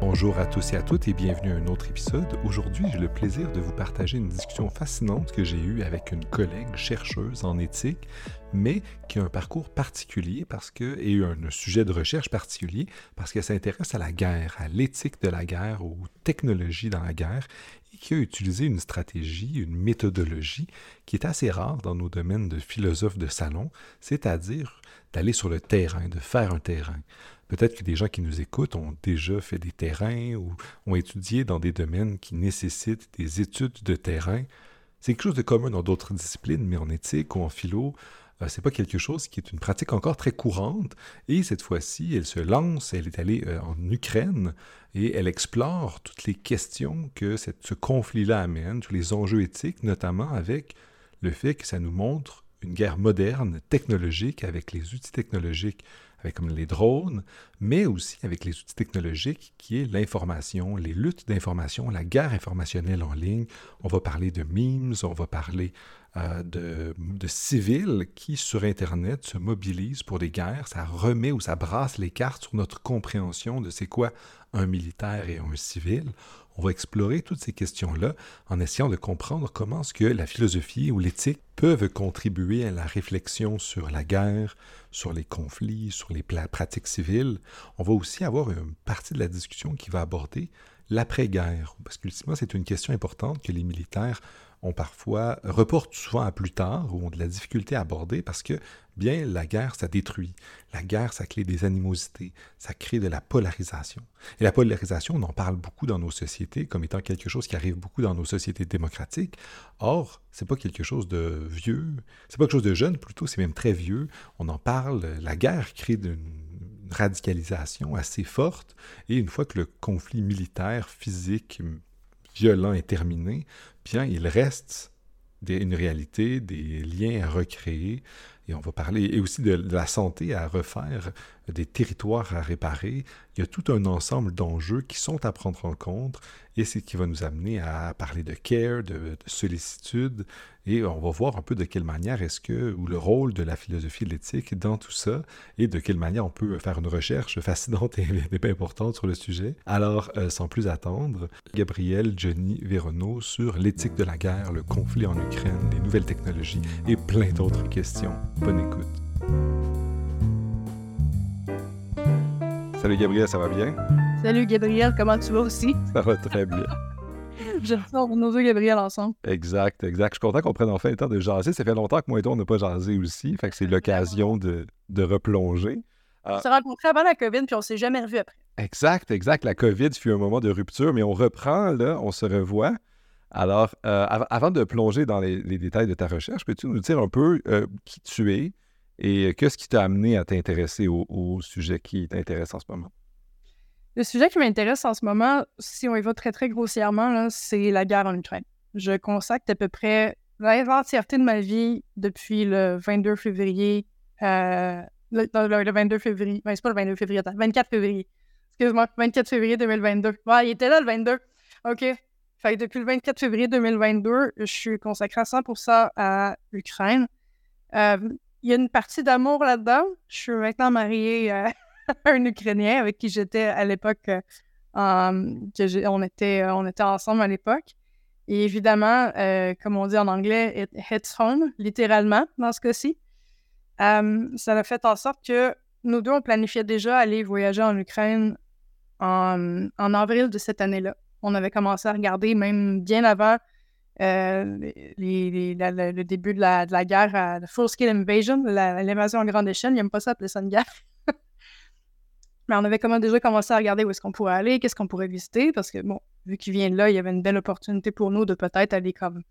Bonjour à tous et à toutes et bienvenue à un autre épisode. Aujourd'hui, j'ai le plaisir de vous partager une discussion fascinante que j'ai eue avec une collègue chercheuse en éthique, mais qui a un parcours particulier parce que, et un sujet de recherche particulier parce qu'elle s'intéresse à la guerre, à l'éthique de la guerre, aux technologies dans la guerre, et qui a utilisé une stratégie, une méthodologie qui est assez rare dans nos domaines de philosophe de salon, c'est-à-dire d'aller sur le terrain, de faire un terrain. Peut-être que des gens qui nous écoutent ont déjà fait des terrains ou ont étudié dans des domaines qui nécessitent des études de terrain. C'est quelque chose de commun dans d'autres disciplines, mais en éthique ou en philo, euh, c'est pas quelque chose qui est une pratique encore très courante. Et cette fois-ci, elle se lance, elle est allée euh, en Ukraine et elle explore toutes les questions que ce conflit-là amène, tous les enjeux éthiques, notamment avec le fait que ça nous montre une guerre moderne, technologique, avec les outils technologiques avec comme les drones, mais aussi avec les outils technologiques qui est l'information, les luttes d'information, la guerre informationnelle en ligne. On va parler de memes, on va parler euh, de, de, civils qui, sur Internet, se mobilisent pour des guerres. Ça remet ou ça brasse les cartes sur notre compréhension de c'est quoi un militaire et un civil. On va explorer toutes ces questions-là en essayant de comprendre comment ce que la philosophie ou l'éthique peuvent contribuer à la réflexion sur la guerre, sur les conflits, sur les pratiques civiles. On va aussi avoir une partie de la discussion qui va aborder l'après-guerre, parce qu'ultimement, c'est une question importante que les militaires ont parfois, reportent souvent à plus tard ou ont de la difficulté à aborder parce que, bien, la guerre, ça détruit. La guerre, ça crée des animosités, ça crée de la polarisation. Et la polarisation, on en parle beaucoup dans nos sociétés comme étant quelque chose qui arrive beaucoup dans nos sociétés démocratiques. Or, c'est pas quelque chose de vieux, c'est pas quelque chose de jeune, plutôt, c'est même très vieux. On en parle, la guerre crée une radicalisation assez forte, et une fois que le conflit militaire, physique, violent est terminé, bien, il reste une réalité, des liens à recréer, et on va parler et aussi de, la santé à refaire, des territoires à réparer. Il y a tout un ensemble d'enjeux qui sont à prendre en compte et c'est ce qui va nous amener à parler de care, de, sollicitude et on va voir un peu de quelle manière est-ce que, ou le rôle de la philosophie de l'éthique dans tout ça et de quelle manière on peut faire une recherche fascinante et, et importante sur le sujet. Alors, euh, sans plus attendre, Gabriel, Johnny, Véronneau sur l'éthique de la guerre, le conflit en Ukraine, les nouvelles technologies et plein d'autres questions. Bonne écoute. Salut Gabriel, ça va bien? Salut Gabriel, comment tu vas aussi? Ça va très bien. Je ressors nos deux Gabriel ensemble. Exact, exact. Je suis content qu'on prenne enfin le temps de jaser. Ça fait longtemps que moi et toi, on n'a pas jasé aussi. Fait que c'est l'occasion de, de, replonger. On s'est rencontrés avant la COVID, puis on s'est jamais revus après. Exact, exact. La COVID fut un moment de rupture, mais on reprend, là, on se revoit. Alors, euh, avant de plonger dans les, détails de ta recherche, peux-tu nous dire un peu euh, qui tu es? Et qu'est-ce qui t'a amené à t'intéresser au, sujet qui t'intéresse en ce moment? Le sujet qui m'intéresse en ce moment, si on y va très, très grossièrement, c'est la guerre en Ukraine. Je consacre à peu près l'entièreté de ma vie depuis le 22 février. Euh, le, 22 février. Ben, c'est pas le 22 février, attends, 24 février. Excuse-moi, 24 février 2022. Ouais, il était là le 22. OK. Fait que depuis le 24 février 2022, je suis consacrée à 100% à l'Ukraine. Euh, il y a une partie d'amour là-dedans. Je suis maintenant mariée euh, à un Ukrainien avec qui j'étais à l'époque. Euh, on, était, on était ensemble à l'époque. Et évidemment, comme on dit en anglais, it home, littéralement, dans ce cas-ci. ça a fait en sorte que nous deux, on planifiait déjà aller voyager en Ukraine en avril de cette année-là on avait commencé à regarder même bien avant euh, le début de la, guerre, la full-scale invasion, l'invasion en grande échelle. Il n'aime pas ça appeler ça une guerre. Mais on avait comment déjà commencé à regarder où est-ce qu'on pourrait aller, qu'est-ce qu'on pourrait visiter, parce que, bon, vu qu'il vient de là, il y avait une belle opportunité pour nous de peut-être aller comme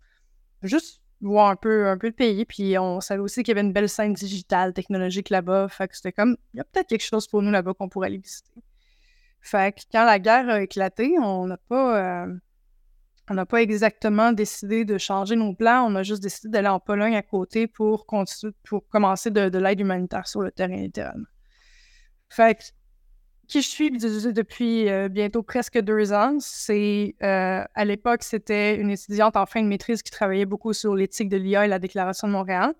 juste voir un peu, un peu le pays. Puis on savait aussi qu'il y avait une belle scène digitale, technologique là-bas. Fait que c'était comme, il y a peut-être quelque chose pour nous là-bas qu'on pourrait aller visiter. Fait que quand la guerre a éclaté, on n'a pas, euh, on n'a pas exactement décidé de changer nos plans. On a juste décidé d'aller en Pologne à côté pour, commencer de, l'aide humanitaire sur le terrain, littéralement. Fait que, qui je suis depuis euh, bientôt presque deux ans, c'est euh, à l'époque, c'était une étudiante en fin de maîtrise qui travaillait beaucoup sur l'éthique de l'IA et la Déclaration de Montréal.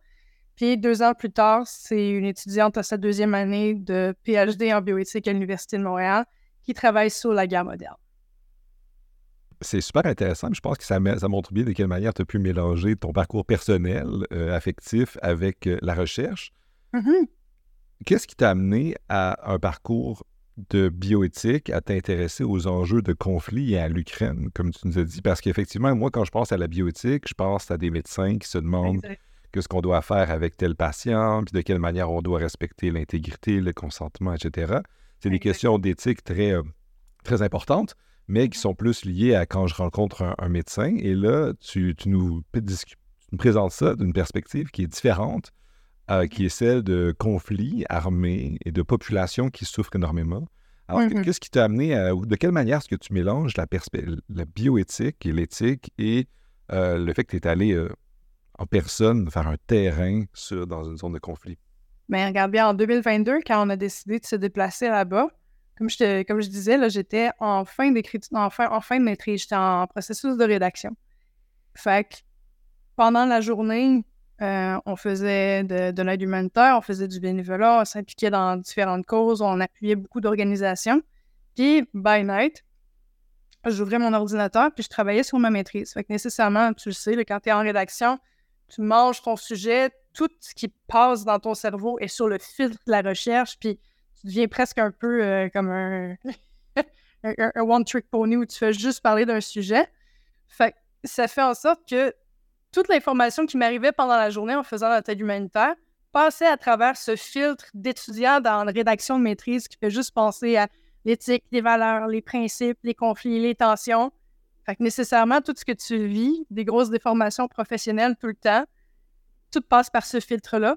Puis deux ans plus tard, c'est une étudiante à sa deuxième année de PhD en bioéthique à l'Université de Montréal qui travaille sur la guerre moderne. C'est super intéressant. Je pense que ça, ça, montre bien de quelle manière tu as pu mélanger ton parcours personnel, euh, affectif, avec euh, la recherche. Mm-hmm. Qu'est-ce qui t'a amené à un parcours de bioéthique à t'intéresser aux enjeux de conflit et à l'Ukraine, comme tu nous as dit? Parce qu'effectivement, moi, quand je pense à la bioéthique, je pense à des médecins qui se demandent qu'est-ce qu'on doit faire avec tel patient, puis de quelle manière on doit respecter l'intégrité, le consentement, etc. C'est des questions d'éthique très, euh, très importantes, mais qui sont plus liées à quand je rencontre un, médecin. Et là, tu, nous, présentes ça d'une perspective qui est différente, euh, qui est celle de conflits armés et de populations qui souffrent énormément. Alors, qu'est-ce qui t'a amené à, de quelle manière est-ce que tu mélanges la, la bioéthique et l'éthique et euh, le fait que tu es allé en personne faire un terrain sur, dans une zone de conflit? Mais ben, regarde bien, en 2022, quand on a décidé de se déplacer là-bas, comme je, disais, j'étais en fin d'écriture, en fin, de maîtrise, j'étais en processus de rédaction. Fait que pendant la journée, euh, on faisait de, de l'aide humanitaire, on faisait du bénévolat, on s'impliquait dans différentes causes, on appuyait beaucoup d'organisations. Puis, by night, j'ouvrais mon ordinateur, puis je travaillais sur ma maîtrise. Fait que nécessairement, tu le sais, quand tu es en rédaction, tu manges ton sujet, tout ce qui passe dans ton cerveau est sur le filtre de la recherche, puis tu deviens presque un peu euh, comme un, un, one-trick pony où tu fais juste parler d'un sujet. Fait ça fait en sorte que toute l'information qui m'arrivait pendant la journée en faisant la tête humanitaire passait à travers ce filtre d'étudiant dans la rédaction de maîtrise qui fait juste penser à l'éthique, les valeurs, les principes, les conflits, les tensions. Fait que nécessairement, tout ce que tu vis, des grosses déformations professionnelles tout le temps, tout passe par ce filtre-là.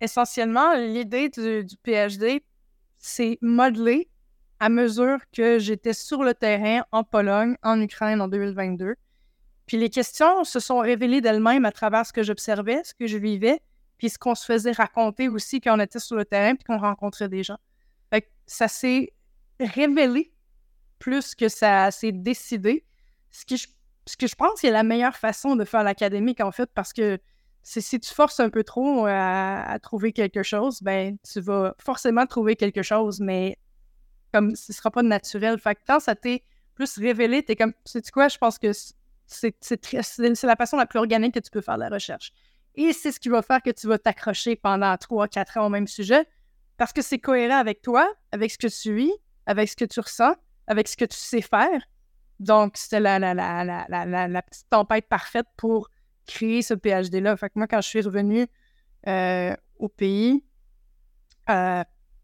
Essentiellement, l'idée du, PhD, c'est modeler à mesure que j'étais sur le terrain en Pologne, en Ukraine en 2022. Puis les questions se sont révélées d'elles-mêmes à travers ce que j'observais, ce que je vivais, puis ce qu'on se faisait raconter aussi quand on était sur le terrain puis qu'on rencontrait des gens. Fait ça s'est révélé plus que ça s'est décidé. Ce que je pense qui est la meilleure façon de faire l'académique, en fait, parce que si tu forces un peu trop à, trouver quelque chose, ben tu vas forcément trouver quelque chose, mais comme ce sera pas naturel. Fait que quand ça t'est plus révélé, t'es comme, sais-tu quoi, je pense que c'est la façon la plus organique que tu peux faire la recherche. Et c'est ce qui va faire que tu vas t'accrocher pendant 3-4 ans au même sujet, parce que c'est cohérent avec toi, avec ce que tu vis, avec ce que tu ressens, avec ce que tu sais faire. Donc, la, la, petite tempête parfaite pour créer ce PhD-là. Fait que moi, quand je suis revenue euh, au pays, euh,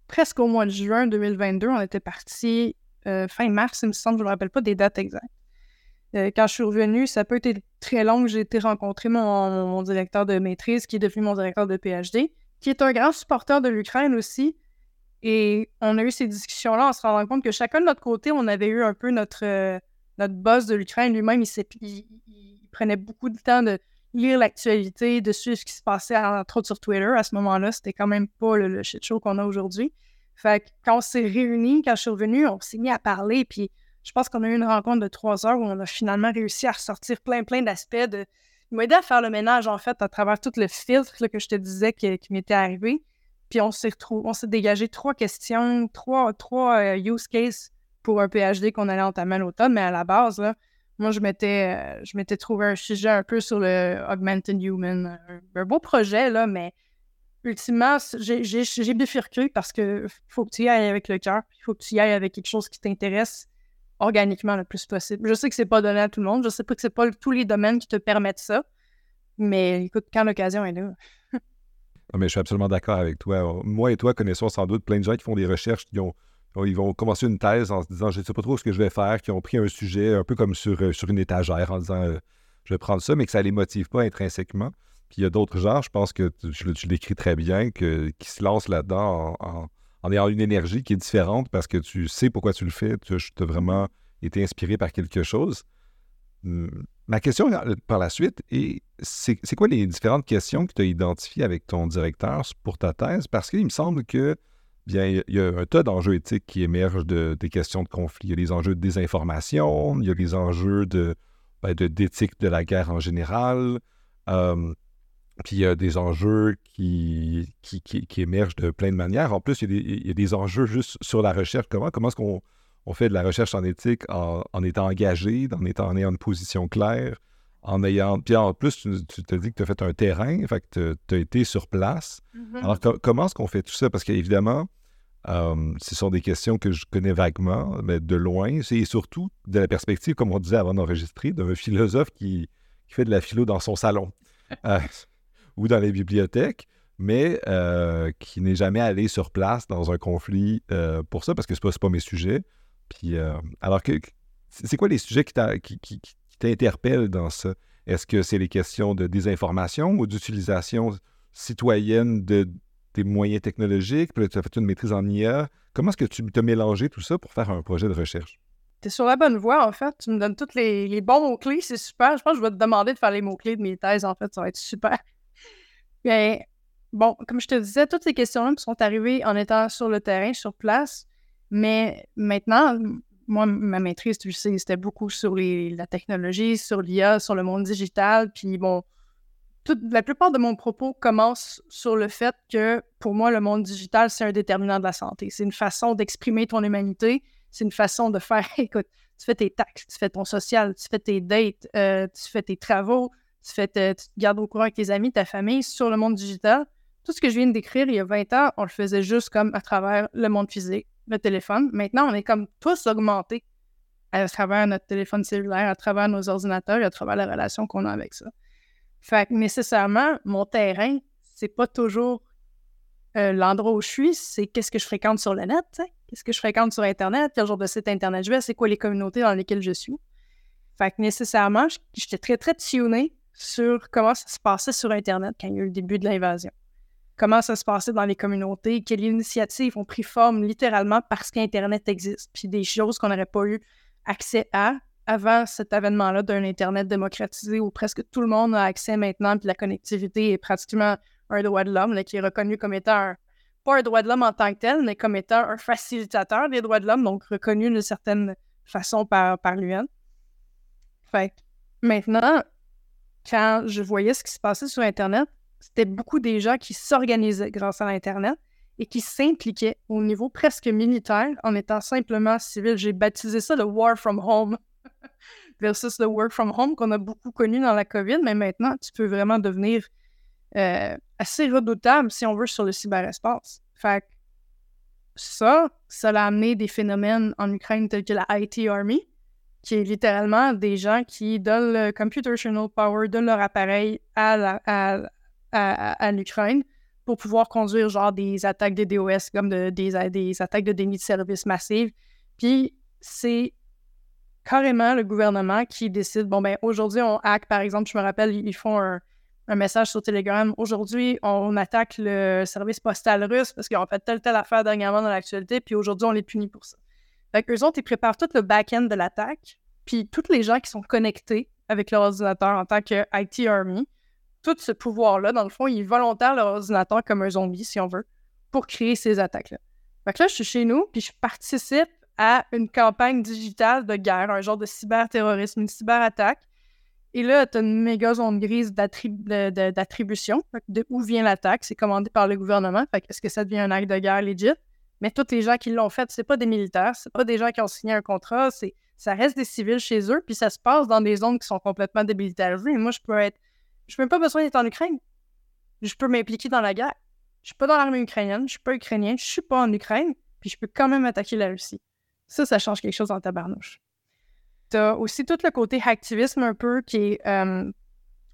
presque au mois de juin 2022, on était parti euh, fin mars, il me semble, je ne me rappelle pas des dates exactes. quand je suis revenue, ça peut être très long. J'ai été rencontrer mon, directeur de maîtrise, qui est devenu mon directeur de PhD, qui est un grand supporter de l'Ukraine aussi, et on a eu ces discussions-là en se rendant compte que chacun de notre côté, on avait eu un peu notre, notre boss de l'Ukraine lui-même. Il, prenait beaucoup de temps de lire l'actualité, de suivre ce qui se passait, entre autres sur Twitter. À ce moment-là, c'était quand même pas le, shit show qu'on a aujourd'hui. Fait que quand on s'est réunis, quand je suis revenue, on s'est mis à parler. Puis je pense qu'on a eu une rencontre de trois heures où on a finalement réussi à ressortir plein, plein d'aspects de. Il m'a aidé à faire le ménage, en fait, à travers tout le filtre que je te disais qui m'était arrivé. Puis on s'est on s'est dégagé trois questions, trois, trois euh, use cases pour un PhD qu'on allait entamer à l'automne. Mais à la base, là, moi, je m'étais, euh, je m'étais trouvé un sujet un peu sur le Augmented Human. Un, beau projet, là, mais ultimement, j'ai, bifurqué parce que faut que tu y ailles avec le cœur. Il faut que tu y ailles avec quelque chose qui t'intéresse organiquement le plus possible. Je sais que c'est pas donné à tout le monde. Je sais pas que c'est pas tous les domaines qui te permettent ça. Mais écoute, quand l'occasion est là. mais je suis absolument d'accord avec toi. Moi et toi connaissons sans doute plein de gens qui font des recherches, qui ont, ils vont commencer une thèse en se disant je ne sais pas trop ce que je vais faire, qui ont pris un sujet un peu comme sur, euh, une étagère en disant euh, je vais prendre ça, mais que ça ne les motive pas intrinsèquement. Puis il y a d'autres gens, je pense que tu, l'écris très bien, que, qui se lancent là-dedans en, en, ayant une énergie qui est différente parce que tu sais pourquoi tu le fais, tu as vraiment été inspiré par quelque chose. Hum, Ma question euh, par la suite est c'est quoi les différentes questions que tu as identifiées avec ton directeur pour ta thèse? Parce qu'il me semble que bien, il y a un tas d'enjeux éthiques qui émergent de, des questions de conflit. Il y a les enjeux de désinformation, il y a les enjeux de ben, d'éthique de, la guerre en général. Puis il y a des enjeux qui, qui, émergent de plein de manières. En plus, il y, a des, enjeux juste sur la recherche. Comment, comment est-ce qu'on on fait de la recherche en éthique en, étant engagé, en étant en ayant une position claire, en ayant. Puis en plus, tu, te dis que tu as fait un terrain, fait que tu as été sur place. Mm-hmm. Alors, comment est-ce qu'on fait tout ça? Parce qu'évidemment, euh, ce sont des questions que je connais vaguement, mais de loin. Et surtout de la perspective, comme on disait avant d'enregistrer, d'un philosophe qui, fait de la philo dans son salon euh, ou dans les bibliothèques, mais euh, qui n'est jamais allé sur place dans un conflit pour ça, parce que ce n'est pas, pas, mes sujets. Puis, alors, que, c'est quoi les sujets qui, qui t'interpellent dans ça? Est-ce que c'est les questions de désinformation ou d'utilisation citoyenne de, des moyens technologiques, puis tu as fait une maîtrise en IA. Comment est-ce que tu as mélangé tout ça pour faire un projet de recherche? Tu es sur la bonne voie, en fait. Tu me donnes tous les, bons mots-clés, c'est super. Je pense que je vais te demander de faire les mots-clés de mes thèses, en fait, ça va être super. Mais bon, comme je te disais, toutes ces questions-là me sont arrivées en étant sur le terrain, sur place. Mais maintenant, moi, ma maîtrise, tu sais, c'était beaucoup sur la technologie, sur l'IA, sur le monde digital. Puis bon, la plupart de mon propos commence sur le fait que pour moi, le monde digital, c'est un déterminant de la santé. C'est une façon d'exprimer ton humanité. C'est une façon de faire, écoute, tu fais tes taxes, tu fais ton social, tu fais tes dates, euh, tu fais tes travaux, tu, fais tu te gardes au courant avec tes amis, ta famille sur le monde digital. Tout ce que je viens de décrire il y a 20 ans, on le faisait juste comme à travers le monde physique, le téléphone. Maintenant, on est comme tous augmentés à travers notre téléphone cellulaire, à travers nos ordinateurs et à travers la relation qu'on a avec ça. Fait que nécessairement, mon terrain, c'est pas toujours euh, l'endroit où je suis, c'est qu'est-ce que je fréquente sur le net, qu'est-ce que je fréquente sur Internet, quel genre de site Internet je vais, c'est quoi les communautés dans lesquelles je suis. Fait que nécessairement, j'étais très, très tunnée sur comment ça se passait sur Internet quand il y a eu le début de l'invasion. Comment ça se passait dans les communautés, quelles initiatives ont pris forme littéralement parce qu'Internet existe, puis des choses qu'on n'aurait pas eu accès à avant cet avènement-là d'un Internet démocratisé où presque tout le monde a accès maintenant, puis la connectivité est pratiquement un droit de l'homme, qui est reconnu comme étant un, pas un droit de l'homme en tant que tel, mais comme étant un facilitateur des droits de l'homme, donc reconnu d'une certaine façon par, par l'UN. Fait maintenant, quand je voyais ce qui se passait sur Internet, c'était beaucoup des gens qui s'organisaient grâce à l'Internet et qui s'impliquaient au niveau presque militaire en étant simplement civil. J'ai baptisé ça le War from Home versus le work from home qu'on a beaucoup connu dans la COVID, mais maintenant, tu peux vraiment devenir euh, assez redoutable, si on veut, sur le cyberespace. Fait ça, ça a amené des phénomènes en Ukraine tels que la IT Army, qui est littéralement des gens qui donnent le computational power, de leur appareil à, à, l'Ukraine pour pouvoir conduire genre des attaques de DOS comme des, attaques de déni de service massives. Puis c'est carrément le gouvernement qui décide, bon, ben aujourd'hui, on hack, par exemple, je me rappelle, ils font un, message sur Telegram. Aujourd'hui, on attaque le service postal russe parce qu'ils ont fait telle, telle affaire dernièrement dans l'actualité, puis aujourd'hui, on les punit pour ça. Fait qu'eux autres, ils préparent tout le back-end de l'attaque, puis tous les gens qui sont connectés avec leur ordinateur en tant que IT Army, tout ce pouvoir-là, dans le fond, ils volontairement leur ordinateur comme un zombie, si on veut, pour créer ces attaques-là. Fait que là, je suis chez nous, puis je participe à une campagne digitale de guerre, un genre de cyberterrorisme, une cyberattaque. Et là, tu as une méga zone grise d'attribution. De, où vient l'attaque? C'est commandé par le gouvernement. Est-ce que ça devient un acte de guerre legit? Mais tous les gens qui l'ont fait, c'est pas des militaires, c'est pas des gens qui ont signé un contrat, c'est ça reste des civils chez eux, puis ça se passe dans des zones qui sont complètement démilitarisées. Moi, je peux être. Je n'ai même pas besoin d'être en Ukraine. Je peux m'impliquer dans la guerre. Je suis pas dans l'armée ukrainienne, je suis pas ukrainien, je suis pas en Ukraine, puis je peux quand même attaquer la Russie. Ça, ça change quelque chose dans ta barnouche. Tu as aussi tout le côté activisme un peu qui est euh,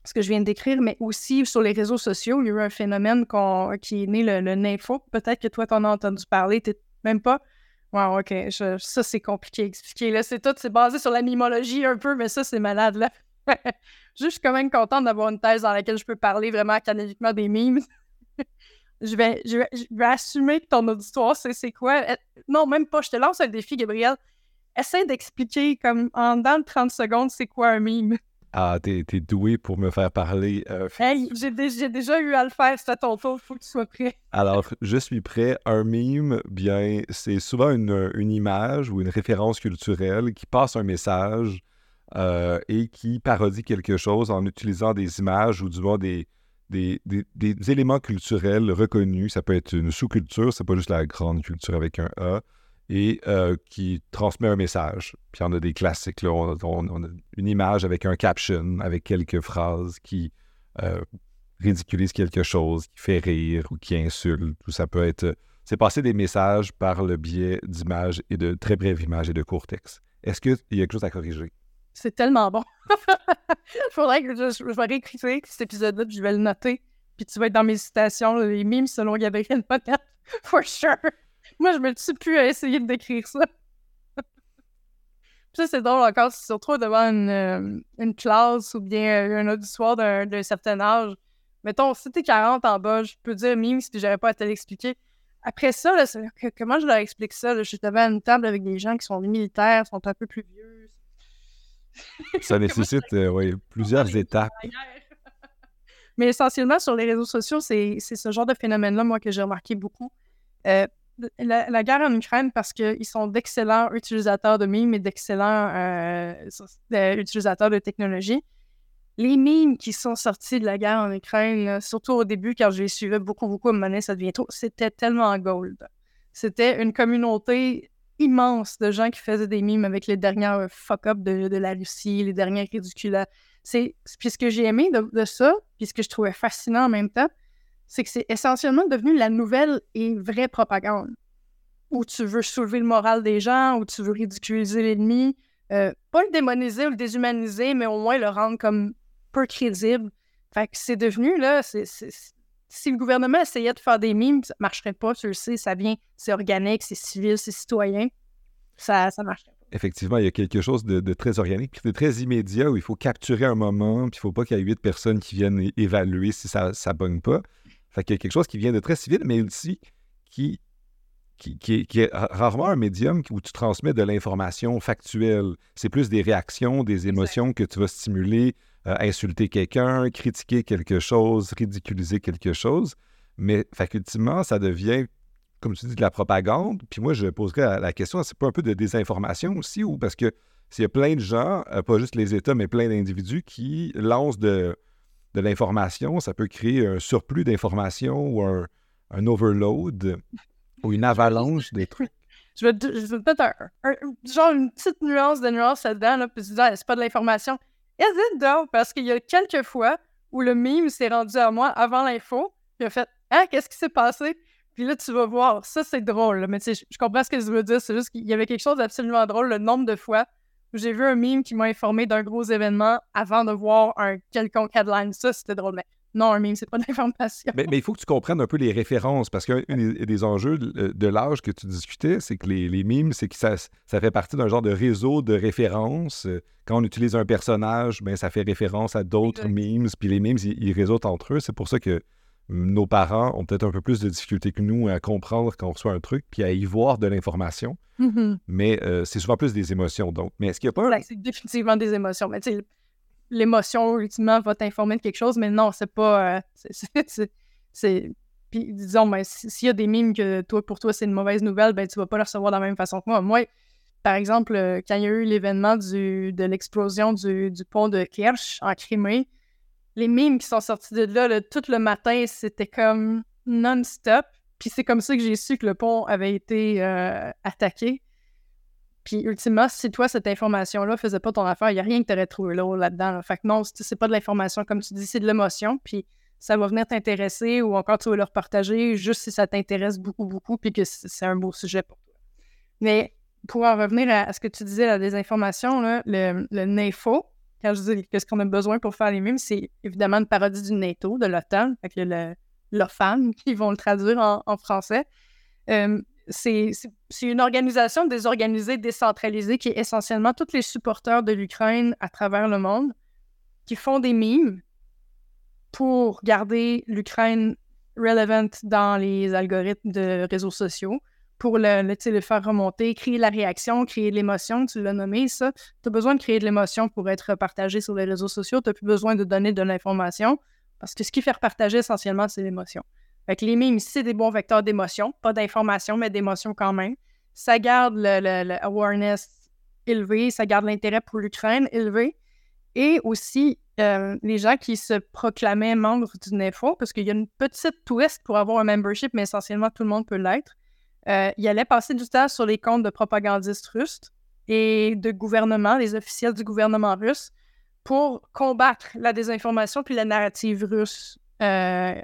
ce que je viens de décrire, mais aussi sur les réseaux sociaux, il y a eu un phénomène qui est né, le, le NIFO. Peut-être que toi, tu en as entendu parler, tu même pas. Wow, OK, ça, c'est compliqué à expliquer. Là, c'est tout, c'est basé sur la mimologie un peu, mais ça, c'est malade, là. Je suis quand même contente d'avoir une thèse dans laquelle je peux parler vraiment académiquement des mimes je vais, je vais, assumer que ton auditoire, c'est quoi. Euh, non, même pas. Je te lance un défi, Gabriel. Essaye d'expliquer, comme en dans 30 secondes, c'est quoi un mime. Ah, t'es, doué pour me faire parler. Euh, hey, j'ai, déjà eu à le faire, c'est à ton tour, il faut que tu sois prêt. Alors, je suis prêt. Un mime, bien, c'est souvent une, une, image ou une référence culturelle qui passe un message euh, et qui parodie quelque chose en utilisant des images ou du moins des, des, éléments culturels reconnus. Ça peut être une sous-culture, c'est pas juste la grande culture avec un A. et euh, qui transmet un message. Puis on a des classiques, là, on, a une image avec un caption, avec quelques phrases qui euh, ridiculisent quelque chose, qui fait rire ou qui insulte, ou ça peut être... C'est passer des messages par le biais d'images et de très brèves images et de courts textes. Est-ce qu'il y a quelque chose à corriger? C'est tellement bon. Faudrait que je, je, vais réécrire cet épisode-là, puis je vais le noter. Puis tu vas être dans mes citations, les mimes selon Gabriel Potet, for sure. Moi, je me tue plus à essayer de décrire ça. ça, c'est drôle encore si tu te retrouves devant une, euh, une classe ou bien un auditoire d'un certain âge. Mettons, si t'es 40 en bas, je peux dire mime si j'aurais pas à te l'expliquer. Après ça, là, comment je leur explique ça? Je suis devant une table avec des gens qui sont militaires, sont un peu plus vieux. Ça nécessite euh, plusieurs étapes. Mais essentiellement, sur les réseaux sociaux, c'est ce genre de phénomène-là, moi, que j'ai remarqué beaucoup. Euh, la, guerre en Ukraine parce qu'ils sont d'excellents utilisateurs de mimes et d'excellents euh, utilisateurs de technologie. Les mimes qui sont sortis de la guerre en Ukraine, surtout au début, quand je les suivais beaucoup, beaucoup, à un ça devient trop, c'était tellement gold. C'était une communauté immense de gens qui faisaient des mimes avec les dernières fuck-up de, la Russie, les dernières ridicules. C'est, puis ce que j'ai aimé de, ça, puis ce que je trouvais fascinant en même temps, c'est que c'est essentiellement devenu la nouvelle et vraie propagande. Où tu veux soulever le moral des gens, où tu veux ridiculiser l'ennemi, euh, pas le démoniser ou le déshumaniser, mais au moins le rendre comme peu crédible. Fait que c'est devenu, là, si le gouvernement essayait de faire des mimes, ça marcherait pas, tu le sais, ça vient, c'est organique, c'est civil, c'est citoyen. Ça, ça marcherait pas. Effectivement, il y a quelque chose de, très organique, puis de très immédiat où il faut capturer un moment, puis il faut pas qu'il y ait huit personnes qui viennent évaluer si ça ne bonne pas. Fait qu'il y a quelque chose qui vient de très civil, mais aussi qui, qui, qui, est rarement un médium où tu transmets de l'information factuelle. C'est plus des réactions, des émotions que tu vas stimuler, insulter quelqu'un, critiquer quelque chose, ridiculiser quelque chose. Mais facultativement, ça devient, comme tu dis, de la propagande. Puis moi, je poserais la question, c'est pas un peu de désinformation aussi, ou parce que s'il y a plein de gens, euh, pas juste les États, mais plein d'individus qui lancent de, de l'information, ça peut créer un surplus d'informations ou un, overload ou une avalanche des trucs. Je vais, peut-être un, genre une petite nuance de nuance là-dedans, là, puis c'est pas de l'information. Is it Parce qu'il y a quelques fois où le meme s'est rendu à moi avant l'info, puis a fait, hein, qu'est-ce qui s'est passé? Puis là, tu vas voir, ça c'est drôle, mais tu sais, je comprends ce que je veux dire, c'est juste qu'il y avait quelque chose d'absolument drôle, le nombre de fois j'ai vu un meme qui m'a informé d'un gros événement avant de voir un quelconque headline. Ça, c'était drôle. Mais non, un meme, c'est pas d'information. Mais, mais, il faut que tu comprennes un peu les références, parce qu'un des, enjeux de, l'âge que tu discutais, c'est que les, les memes, c'est que ça, ça fait partie d'un genre de réseau de références. Quand on utilise un personnage, ben, ça fait référence à d'autres memes, puis les memes, ils, ils réseautent entre eux. C'est pour ça que nos parents ont peut-être un peu plus de difficultés que nous à comprendre quand on reçoit un truc, puis à y voir de l'information. Mm-hmm. Mais euh, c'est souvent plus des émotions. Donc, mais est-ce qu'il n'y a pas ben, C'est définitivement des émotions. Mais tu sais, l'émotion, ultimement, va t'informer de quelque chose, mais non, c'est pas... Euh. Puis disons, ben, s'il y a des mimes que toi, pour toi, c'est une mauvaise nouvelle, ben tu vas pas le recevoir de la même façon que moi. Moi, par exemple, euh, quand il y a eu l'événement de l'explosion du, pont de Kirch en Crimée, les mimes qui sont sortis de là, tout le matin, c'était comme non-stop. Puis c'est comme ça que j'ai su que le pont avait été euh, attaqué. Puis ultimement, si toi, cette information-là faisait pas ton affaire, il n'y a rien que tu aurais trouvé là-dedans. Fait que non, c'est pas de l'information, comme tu dis, c'est de l'émotion. Puis ça va venir t'intéresser ou encore tu vas le repartager juste si ça t'intéresse beaucoup, beaucoup, puis que c'est un beau sujet pour toi. Mais pour en revenir à, ce que tu disais, la désinformation, là, le, le quand je dis qu'est-ce qu'on a besoin pour faire les mimes, c'est évidemment une parodie du NATO, de l'OTAN, avec le, l'OFAN, qui vont le traduire en, français. Euh, c'est, une organisation désorganisée, décentralisée, qui est essentiellement tous les supporters de l'Ukraine à travers le monde, qui font des mimes pour garder l'Ukraine relevant dans les algorithmes de réseaux sociaux, pour le, faire remonter, créer la réaction, créer l'émotion, tu l'as nommé, ça. Tu as besoin de créer de l'émotion pour être partagé sur les réseaux sociaux. Tu n'as plus besoin de donner de l'information parce que ce qui fait partager essentiellement, c'est l'émotion. Les mimes, c'est des bons vecteurs d'émotion, pas d'information, mais d'émotion quand même. Ça garde le, élevé, ça garde l'intérêt pour l'Ukraine élevé. Et aussi, euh, les gens qui se proclamaient membres du NEFO, parce qu'il y a une petite twist pour avoir un membership, mais essentiellement tout le monde peut l'être euh, il allait passer du temps sur les comptes de propagandistes russes et de gouvernement, les officiels du gouvernement russe, pour combattre la désinformation puis la narrative russe. Euh,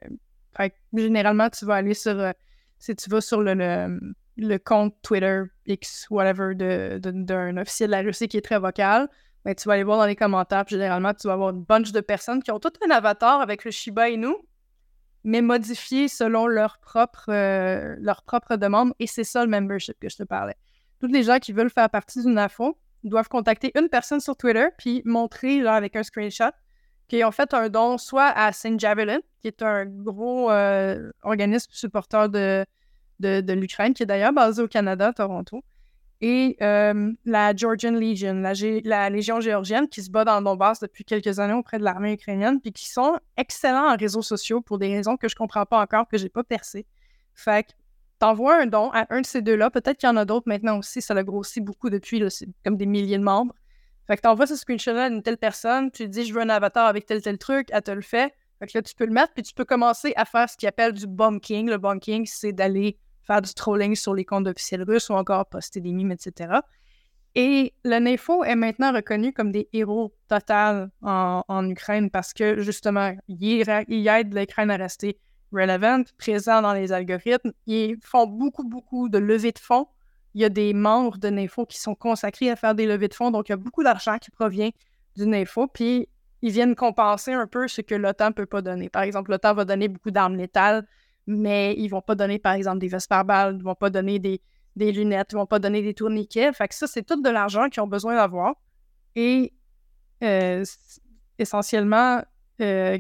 généralement, tu vas aller sur, euh, si tu vas sur le, le, compte Twitter, X, whatever, d'un officiel de la Russie qui est très vocal, ben, tu vas aller voir dans les commentaires, puis généralement, tu vas avoir une bunch de personnes qui ont tout un avatar avec le Shiba Inu, mais modifié selon leur propre, euh, leur propre demande, et c'est ça le membership que je te parlais. Tous les gens qui veulent faire partie d'une info doivent contacter une personne sur Twitter, puis montrer là, avec un screenshot qu'ils ont fait un don soit à Saint Javelin, qui est un gros euh, organisme supporteur de, de, l'Ukraine, qui est d'ailleurs basé au Canada, Toronto, et euh, la Georgian Legion, la, Légion géorgienne qui se bat dans le Donbass depuis quelques années auprès de l'armée ukrainienne, puis qui sont excellents en réseaux sociaux pour des raisons que je comprends pas encore, que j'ai pas percé. Fait que t'envoies un don à un de ces deux-là, peut-être qu'il y en a d'autres maintenant aussi, ça l'a grossi beaucoup depuis, c'est comme des milliers de membres. Fait que t'envoies ce screenshot-là à une telle personne, tu dis je veux un avatar avec tel tel truc, elle te le fait. Fait que là, tu peux le mettre, puis tu peux commencer à faire ce qu'ils appelle du bunking. Le bunking, c'est d'aller faire du trolling sur les comptes officiels russes ou encore poster des mimes, etc. Et le NEFO est maintenant reconnu comme des héros total en, Ukraine parce que justement, ils, aident l'Ukraine à rester relevant, présent dans les algorithmes. Ils font beaucoup, beaucoup de levées de fonds. Il y a des membres de NEFO qui sont consacrés à faire des levées de fonds, donc il y a beaucoup d'argent qui provient du NEFO, puis ils viennent compenser un peu ce que l'OTAN ne peut pas donner. Par exemple, l'OTAN va donner beaucoup d'armes létales, mais ils vont pas donner, par exemple, des vestes par balles, ils vont pas donner des, lunettes, ils vont pas donner des tourniquets. Fait que ça, c'est tout de l'argent qu'ils ont besoin d'avoir. Et euh, essentiellement, euh,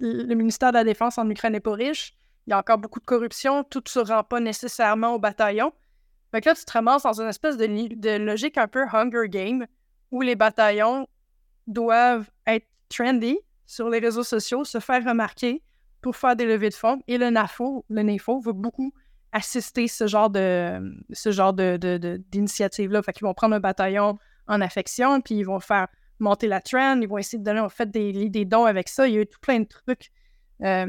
le ministère de la Défense en Ukraine n'est pas riche. Il y a encore beaucoup de corruption. Tout ne se rend pas nécessairement au bataillon. Que là, tu te ramasses dans une espèce de, de logique un peu Hunger Game où les bataillons doivent être trendy sur les réseaux sociaux, se faire remarquer, pour faire des levées de fonds. Et le NAFO, le NAFO va beaucoup assister ce genre de ce genre de, d'initiative-là. Fait qu'ils vont prendre un bataillon en affection, puis ils vont faire monter la trend, ils vont essayer de donner en fait des, des dons avec ça. Il y a eu tout plein de trucs. Euh,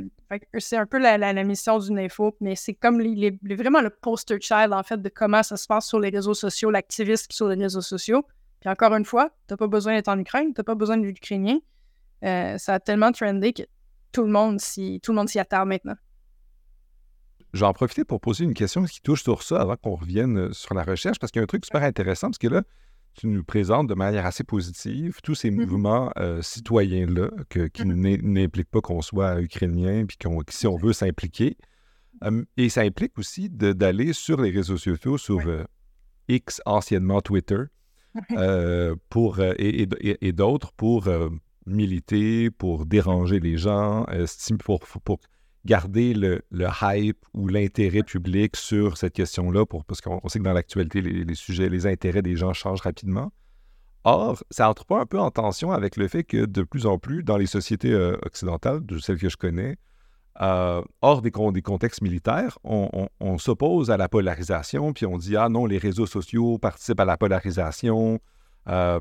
c'est un peu la, mission du NAFO, mais c'est comme vraiment le poster child en fait de comment ça se passe sur les réseaux sociaux, l'activisme sur les réseaux sociaux. Puis encore une fois, t'as pas besoin d'être en Ukraine, t'as pas besoin d'être ukrainien. Euh, ça a tellement trendé que tout le monde s'y, attarde maintenant. Je vais en profiter pour poser une question qui touche sur ça avant qu'on revienne euh, sur la recherche, parce qu'il y a un truc super intéressant, parce que là, tu nous présentes de manière assez positive tous ces mm-hmm. mouvements euh, citoyens-là qui mm-hmm. n'impliquent pas qu'on soit ukrainien, puis qu'on, si on veut s'impliquer. et ça implique aussi d'aller sur les réseaux sociaux, sur euh, X, anciennement Twitter, pour, et, et d'autres pour militer, pour déranger les gens, euh, pour, pour, garder le, hype ou l'intérêt public sur cette question-là, parce qu'on sait que dans l'actualité, les, sujets, les intérêts des gens changent rapidement. Or, ça entre pas un peu en tension avec le fait que de plus en plus, dans les sociétés euh, occidentales, de celles que je connais, euh, hors des, des, contextes militaires, on, s'oppose à la polarisation, puis on dit Ah non, les réseaux sociaux participent à la polarisation,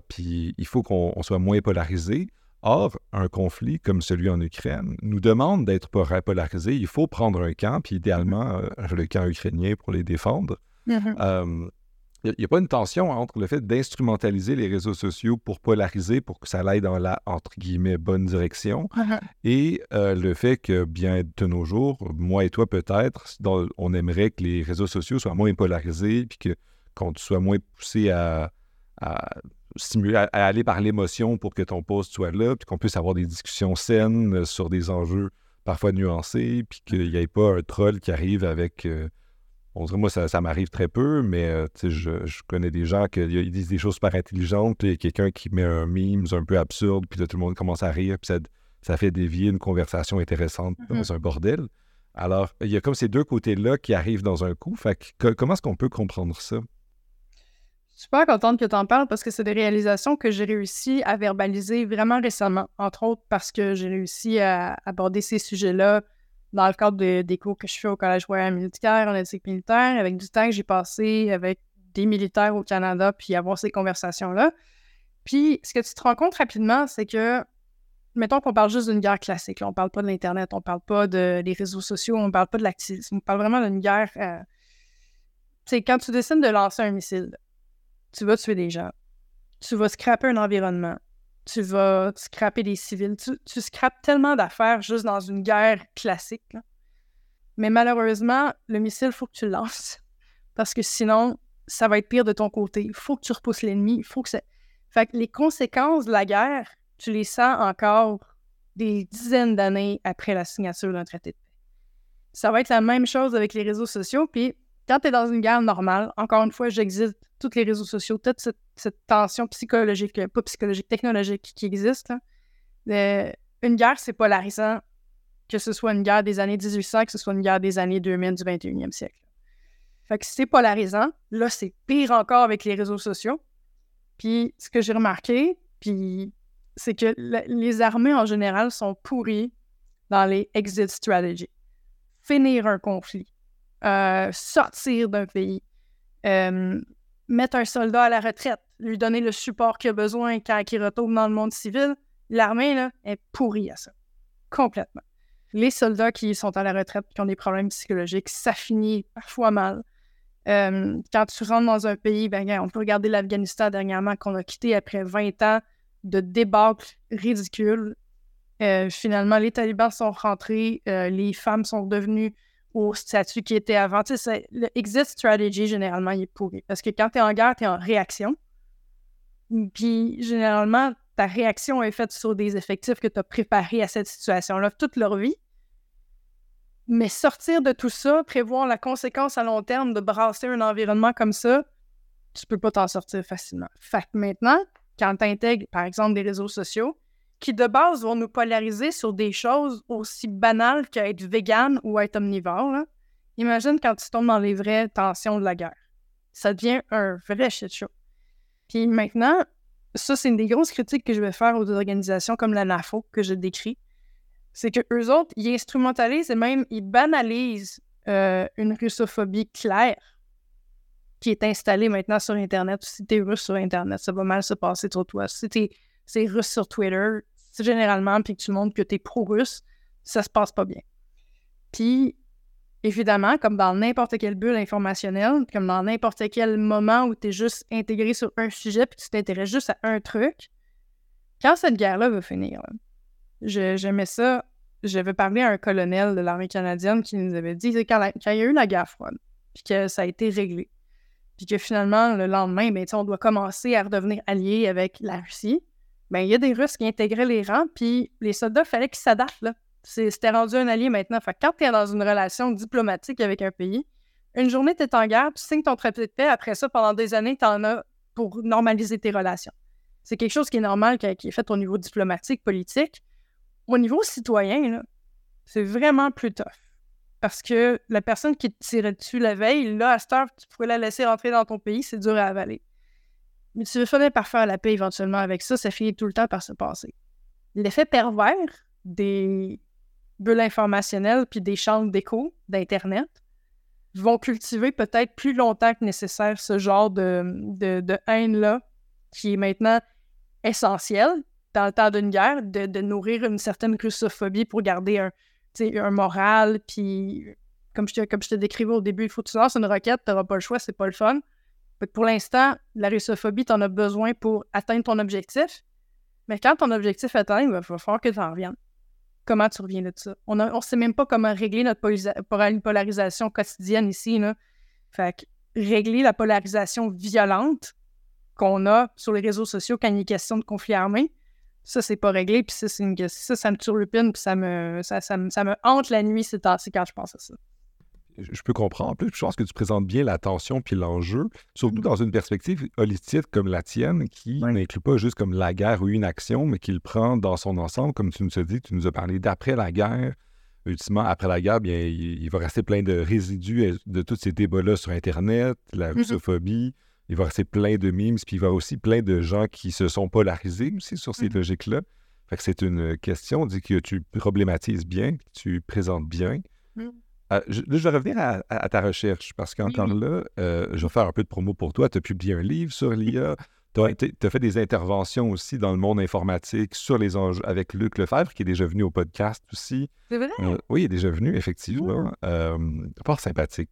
puis il faut qu'on soit moins polarisé. Or, un conflit comme celui en Ukraine nous demande d'être polarisé. Il faut prendre un camp, puis idéalement mm-hmm. euh, le camp ukrainien pour les défendre. Mm-hmm. Euh, il n'y a, pas une tension entre le fait d'instrumentaliser les réseaux sociaux pour polariser, pour que ça aille dans la, entre guillemets, bonne direction, mm-hmm. et euh, le fait que, bien de nos jours, moi et toi peut-être, on aimerait que les réseaux sociaux soient moins polarisés, puis qu'on soit moins poussé à stimuler à, aller par l'émotion pour que ton poste soit là, puis qu'on puisse avoir des discussions saines euh, sur des enjeux parfois nuancés, puis qu'il n'y ait pas un troll qui arrive avec. Euh, on dirait, moi, ça, m'arrive très peu, mais euh, je, je, connais des gens qui disent des choses super intelligentes, puis quelqu'un qui met un meme un peu absurde, puis là, tout le monde commence à rire, puis ça, ça fait dévier une conversation intéressante mm-hmm. dans un bordel. Alors, il y a comme ces deux côtés-là qui arrivent dans un coup. Fait que, comment est-ce qu'on peut comprendre ça? Super contente que tu en parles parce que c'est des réalisations que j'ai réussi à verbaliser vraiment récemment, entre autres parce que j'ai réussi à aborder ces sujets-là dans le cadre des cours que je fais au Collège royal militaire, en éthique militaire, avec du temps que j'ai passé avec des militaires au Canada, puis avoir ces conversations-là. Puis, ce que tu te rends compte rapidement, c'est que, mettons qu'on parle juste d'une guerre classique, là, on parle pas de l'Internet, on parle pas de, des réseaux sociaux, on parle pas de l'activisme, on parle vraiment d'une guerre euh, c'est quand tu décides de lancer un missile, tu vas tuer des gens, tu vas scraper un environnement, tu vas scraper des civils, tu, tu scrapes tellement d'affaires juste dans une guerre classique. Mais malheureusement, le missile, il faut que tu le lances. Parce que sinon, ça va être pire de ton côté. Il faut que tu repousses l'ennemi. Faut que ça. Fait que les conséquences de la guerre, tu les sens encore des dizaines d'années après la signature d'un traité de paix. Ça va être la même chose avec les réseaux sociaux. Puis quand tu es dans une guerre normale, encore une fois, j'existe tous les réseaux sociaux, toute cette, tension psychologique, pas psychologique, technologique qui existe. Euh, une guerre, c'est polarisant, que ce soit une guerre des années 1800, que ce soit une guerre des années 2000 du 21e siècle. Fait que c'est polarisant. Là, c'est pire encore avec les réseaux sociaux. Puis ce que j'ai remarqué, puis c'est que les armées en général sont pourries dans les exit strategies. Finir un conflit, euh, sortir d'un pays, euh, mettre un soldat à la retraite, lui donner le support qu'il a besoin quand il retourne dans le monde civil. L'armée, est pourrie à ça. Complètement. Les soldats qui sont à la retraite qui ont des problèmes psychologiques, ça finit parfois mal. Euh, quand tu rentres dans un pays, ben, on peut regarder l'Afghanistan dernièrement qu'on a quitté après 20 ans de débâcle ridicule. Finalement, les talibans sont rentrés, les femmes sont devenues au statut qui était avant. Tu le exit strategy, généralement, il est pourri. Parce que quand tu es en guerre, tu es en réaction. Puis, généralement, ta réaction est faite sur des effectifs que tu as préparés à cette situation-là toute leur vie. Mais sortir de tout ça, prévoir la conséquence à long terme de brasser un environnement comme ça, tu peux pas t'en sortir facilement. Fait que maintenant, quand tu intègres, par exemple, des réseaux sociaux, qui de base vont nous polariser sur des choses aussi banales qu'être vegan ou être omnivore, imagine quand tu tombes dans les vraies tensions de la guerre. Ça devient un vrai shit show. Puis maintenant, ça, c'est une des grosses critiques que je vais faire aux organisations comme la NAFO, que je décris. C'est que eux autres, ils instrumentalisent et même ils banalisent euh, une russophobie claire qui est installé maintenant sur Internet. Si t'es russe sur Internet, ça va mal se passer sur toi. Si t'es es russe sur Twitter, généralement, puis que tu montres que t'es pro-russe, ça se passe pas bien. Puis, évidemment, comme dans n'importe quelle bulle informationnelle, comme dans n'importe quel moment où tu es juste intégré sur un sujet puis tu t'intéresses juste à un truc, quand cette guerre-là va finir, j'aimais ça. J'avais parlé à un colonel de l'armée canadienne qui nous avait dit quand, il y a eu la guerre froide, puis que ça a été réglé, puis que finalement, le lendemain, ben, on doit commencer à redevenir alliés avec la Russie, ben, il y a des Russes qui intégraient les rangs, puis les soldats, il fallait qu'ils s'adaptent. C'était rendu un allié maintenant. Quand tu es dans une relation diplomatique avec un pays, une journée, tu es en guerre, tu signes ton traité de paix, après ça, pendant des années, tu en as pour normaliser tes relations. C'est quelque chose qui est normal, qui est fait au niveau diplomatique, politique. Au niveau citoyen, c'est vraiment plus tough. Parce que la personne qui te tirait dessus la veille, là, à cette heure, tu pourrais la laisser rentrer dans ton pays, c'est dur à avaler. Mais tu finir par faire la paix éventuellement avec ça, ça finit tout le temps par se passer. L'effet pervers des bulles informationnelles puis des chambres d'écho d'Internet vont cultiver peut-être plus longtemps que nécessaire ce genre de, de, haine-là qui est maintenant essentiel dans le temps d'une guerre, de, nourrir une certaine russophobie pour garder un, un moral, puis comme je, te, comme je te décrivais au début, il faut que tu lances une roquette, tu n'auras pas le choix, c'est pas le fun. Pour l'instant, la russophobie, tu en as besoin pour atteindre ton objectif. Mais quand ton objectif est atteint, il va falloir que tu en reviennes. Comment tu reviens de ça? On ne sait même pas comment régler notre polarisation quotidienne ici. Fait que régler la polarisation violente qu'on a sur les réseaux sociaux quand il est question de conflit armé, ça, c'est pas réglé, puis ça, ça, ça me turlupine, puis ça me, ça, me, hante la nuit ces temps quand je pense à ça. Je peux comprendre. En plus, je pense que tu présentes bien l'attention puis l'enjeu, surtout dans une perspective holistique comme la tienne, qui n'inclut pas juste comme la guerre ou une action, mais qui le prend dans son ensemble. Comme tu nous as dit, tu nous as parlé d'après la guerre. Ultimement, après la guerre, bien, il, va rester plein de résidus de tous ces débats-là sur Internet, la mm-hmm. russophobie il va rester plein de memes, puis il va aussi plein de gens qui se sont polarisés aussi sur ces mmh. logiques-là. Fait que c'est une question, dit que tu problématises bien, que tu présentes bien. Mmh. Euh, je, vais revenir à, ta recherche, parce qu'encore là, euh, je vais faire un peu de promo pour toi. Tu as publié un livre sur l'IA. Tu as, fait des interventions aussi dans le monde informatique sur les enjeux avec Luc Lefebvre, qui est déjà venu au podcast aussi. C'est vrai? Euh, oui, il est déjà venu, effectivement. Fort sympathique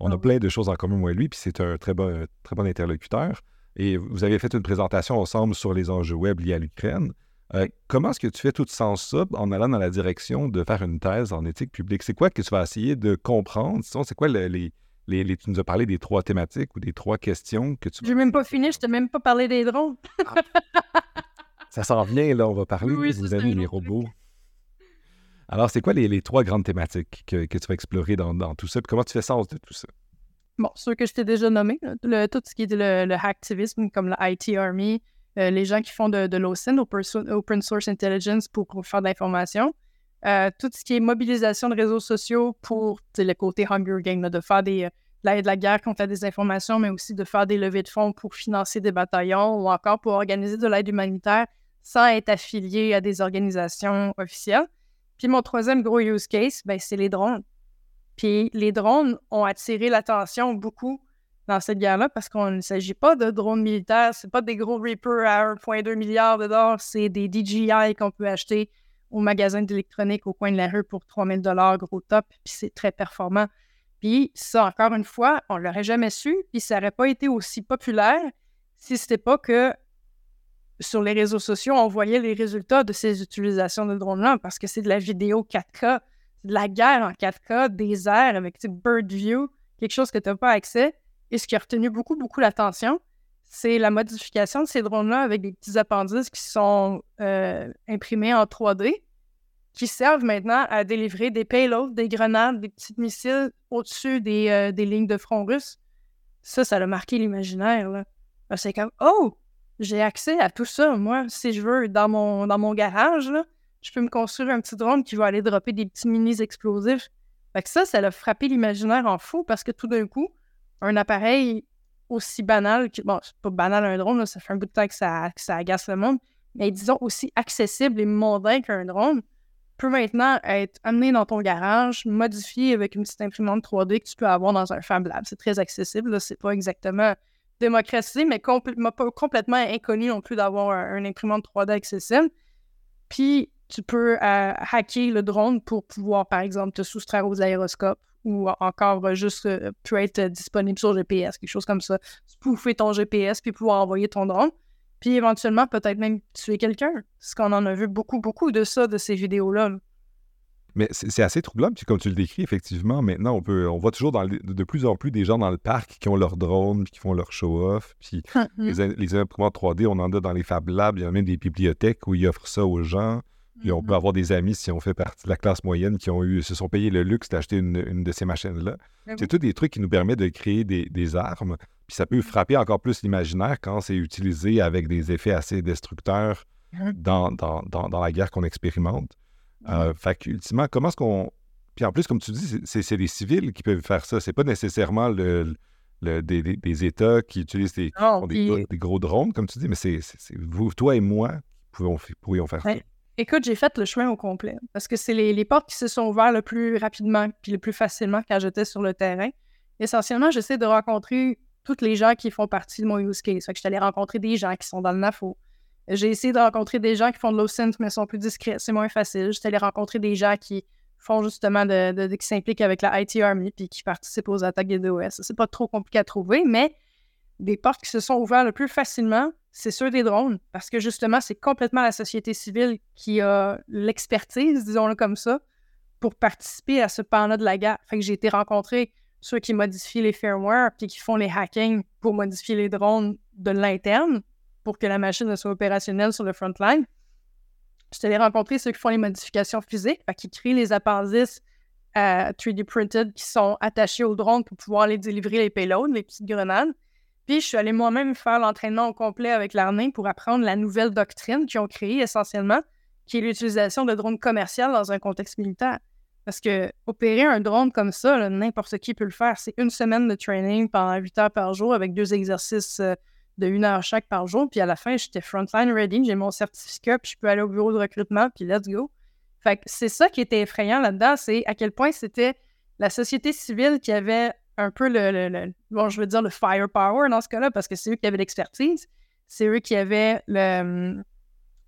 On a plein de choses en commun, moi et lui, puis c'est un très bon, très bon interlocuteur. Et vous avez fait une présentation ensemble sur les enjeux web liés à l'Ukraine. Euh, comment est-ce que tu fais tout sens ça en allant dans la direction de faire une thèse en éthique publique? C'est quoi que tu vas essayer de comprendre? C'est quoi les, les, Tu nous as parlé des trois thématiques ou des trois questions que tu... Je n'ai même pas fini, je t'ai même pas parlé des drones. Ah. Ça s'en vient, là, on va parler oui, de vos les robots. Alors, c'est quoi les, trois grandes thématiques que, tu vas explorer dans, tout ça? comment tu fais sens de tout ça? Bon, ceux que je t'ai déjà nommés, tout ce qui est le, le hacktivisme, comme la IT Army, euh, les gens qui font de, de l'OSINT, Open Source Intelligence, pour, faire de l'information. Euh, tout ce qui est mobilisation de réseaux sociaux pour le côté Hunger Game, de faire des, de la guerre contre la désinformation, mais aussi de faire des levées de fonds pour financer des bataillons ou encore pour organiser de l'aide humanitaire sans être affilié à des organisations officielles. Puis mon troisième gros use case, ben, c'est les drones. Puis les drones ont attiré l'attention beaucoup dans cette guerre-là parce qu'il ne s'agit pas de drones militaires, c'est pas des gros Reaper à 1,2 milliard de dollars, c'est des DJI qu'on peut acheter au magasin d'électronique au coin de la rue pour 3000 dollars gros top, puis c'est très performant. Puis ça, encore une fois, on l'aurait jamais su, puis ça n'aurait pas été aussi populaire si c'était pas que sur les réseaux sociaux, on voyait les résultats de ces utilisations de drones-là parce que c'est de la vidéo 4K, de la guerre en 4K, des airs avec bird view, quelque chose que tu n'as pas accès. Et ce qui a retenu beaucoup, beaucoup l'attention, c'est la modification de ces drones-là avec des petits appendices qui sont euh, imprimés en 3D, qui servent maintenant à délivrer des payloads, des grenades, des petits missiles au-dessus des, euh, des, lignes de front russes. Ça, ça a marqué l'imaginaire. C'est comme, oh, j'ai accès à tout ça. Moi, si je veux, dans mon, dans mon garage, je peux me construire un petit drone qui va aller dropper des petits minis explosifs. Fait que ça, ça a frappé l'imaginaire en fou parce que tout d'un coup, un appareil aussi banal, que, bon, c'est pas banal un drone, ça fait un bout de temps que ça, ça agace le monde, mais disons aussi accessible et mondain qu'un drone, peut maintenant être amené dans ton garage, modifié avec une petite imprimante 3D que tu peux avoir dans un Fab Lab. C'est très accessible, c'est pas exactement démocratisé, mais pas complètement inconnu non plus d'avoir un, imprimante 3D accessible. Puis, tu peux euh, hacker le drone pour pouvoir, par exemple, te soustraire aux aéroscopes ou encore euh, juste euh, peut être disponible sur GPS, quelque chose comme ça. Spoofer ton GPS puis pouvoir envoyer ton drone. Puis éventuellement, peut-être même tuer quelqu'un. Parce qu'on en a vu beaucoup, beaucoup de ça, de ces vidéos-là. Mais c'est assez troublant, puis comme tu le décris, effectivement, maintenant, on peut, on voit toujours dans de plus en plus des gens dans le parc qui ont leur drone, puis qui font leur show-off, puis les, les imprimantes 3D, on en a dans les Fab Labs, il y a même des bibliothèques où ils offrent ça aux gens. Et on peut mm-hmm. avoir des amis, si on fait partie de la classe moyenne, qui ont eu, se sont payés le luxe d'acheter une, de ces machines-là. Ben c'est tous des trucs qui nous permettent de créer des, armes. Puis ça peut mm-hmm. frapper encore plus l'imaginaire quand c'est utilisé avec des effets assez destructeurs mm-hmm. dans, dans, la guerre qu'on expérimente. Euh, fait qu'ultimement, comment est-ce qu'on. Puis en plus, comme tu dis, c'est les civils qui peuvent faire ça. C'est pas nécessairement le, des, États qui utilisent des, des, gros drones, comme tu dis, mais c'est vous, toi et moi qui pourrions faire ça. Écoute, j'ai fait le chemin au complet parce que c'est les, portes qui se sont ouvertes le plus rapidement puis le plus facilement quand j'étais sur le terrain. Essentiellement, j'essaie de rencontrer toutes les gens qui font partie de mon use case. Fait que je suis rencontrer des gens qui sont dans le NAFO. J'ai essayé de rencontrer des gens qui font de l'OSINT, mais sont plus discrets. C'est moins facile. J'étais allée rencontrer des gens qui font justement de, qui s'impliquent avec la IT Army puis qui participent aux attaques des DOS. C'est pas trop compliqué à trouver, mais des portes qui se sont ouvertes le plus facilement, c'est sur des drones, parce que justement, c'est complètement la société civile qui a l'expertise, disons-le comme ça, pour participer à ce pan-là de la guerre. Fait que j'ai été rencontrer ceux qui modifient les firmware puis qui font les hackings pour modifier les drones de l'interne pour que la machine soit opérationnelle sur le front line. Je allée rencontrer ceux qui font les modifications physiques, qui créent les appendices 3D euh, printed qui sont attachés au drone pour pouvoir les délivrer les payloads, les petites grenades. Puis je suis allée moi-même faire l'entraînement au complet avec l'armée pour apprendre la nouvelle doctrine qu'ils ont créée essentiellement, qui est l'utilisation de drones commerciaux dans un contexte militaire. Parce que opérer un drone comme ça, n'importe qui peut le faire. C'est une semaine de training pendant 8 heures par jour avec deux exercices euh, de une heure chaque par jour. Puis à la fin, j'étais frontline ready, j'ai mon certificat, puis je peux aller au bureau de recrutement, puis let's go. Fait que c'est ça qui était effrayant là-dedans, c'est à quel point c'était la société civile qui avait un peu le, bon, je veux dire le firepower dans ce cas-là, parce que c'est eux qui avaient l'expertise, c'est eux qui avaient le,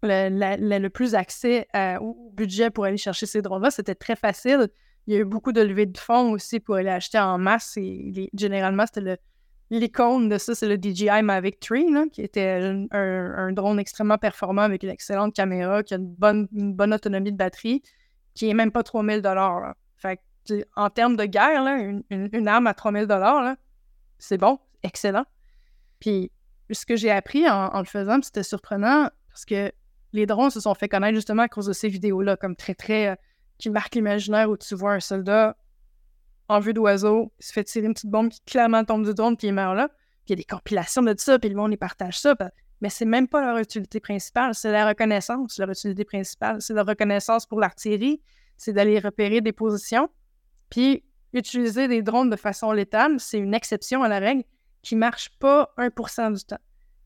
le, plus accès au budget pour aller chercher ces drones-là. C'était très facile Il y a eu beaucoup de levées de fonds aussi pour aller acheter en masse. Et généralement, c'était l'icône de ça, c'est le DJI Mavic 3, qui était un, drone extrêmement performant avec une excellente caméra, qui a une bonne, une bonne autonomie de batterie, qui est même pas 3000 dollars. En termes de guerre, une, arme à 3000 dollars, c'est bon, excellent. Puis ce que j'ai appris en, le faisant, c'était surprenant parce que les drones se sont fait connaître justement à cause de ces vidéos-là, comme très, très. Euh, qui l'imaginaire où tu vois un soldat en vue d'oiseau, il se fait tirer une petite bombe qui clairement tombe du drone puis il meurt là. Puis il y a des compilations de ça, puis le monde, les partage ça. Mais c'est même pas leur utilité principale, c'est la reconnaissance, leur utilité principale. C'est la reconnaissance pour l'artillerie, c'est d'aller repérer des positions. Puis utiliser des drones de façon létale, c'est une exception à la règle qui marche pas 1% du temps.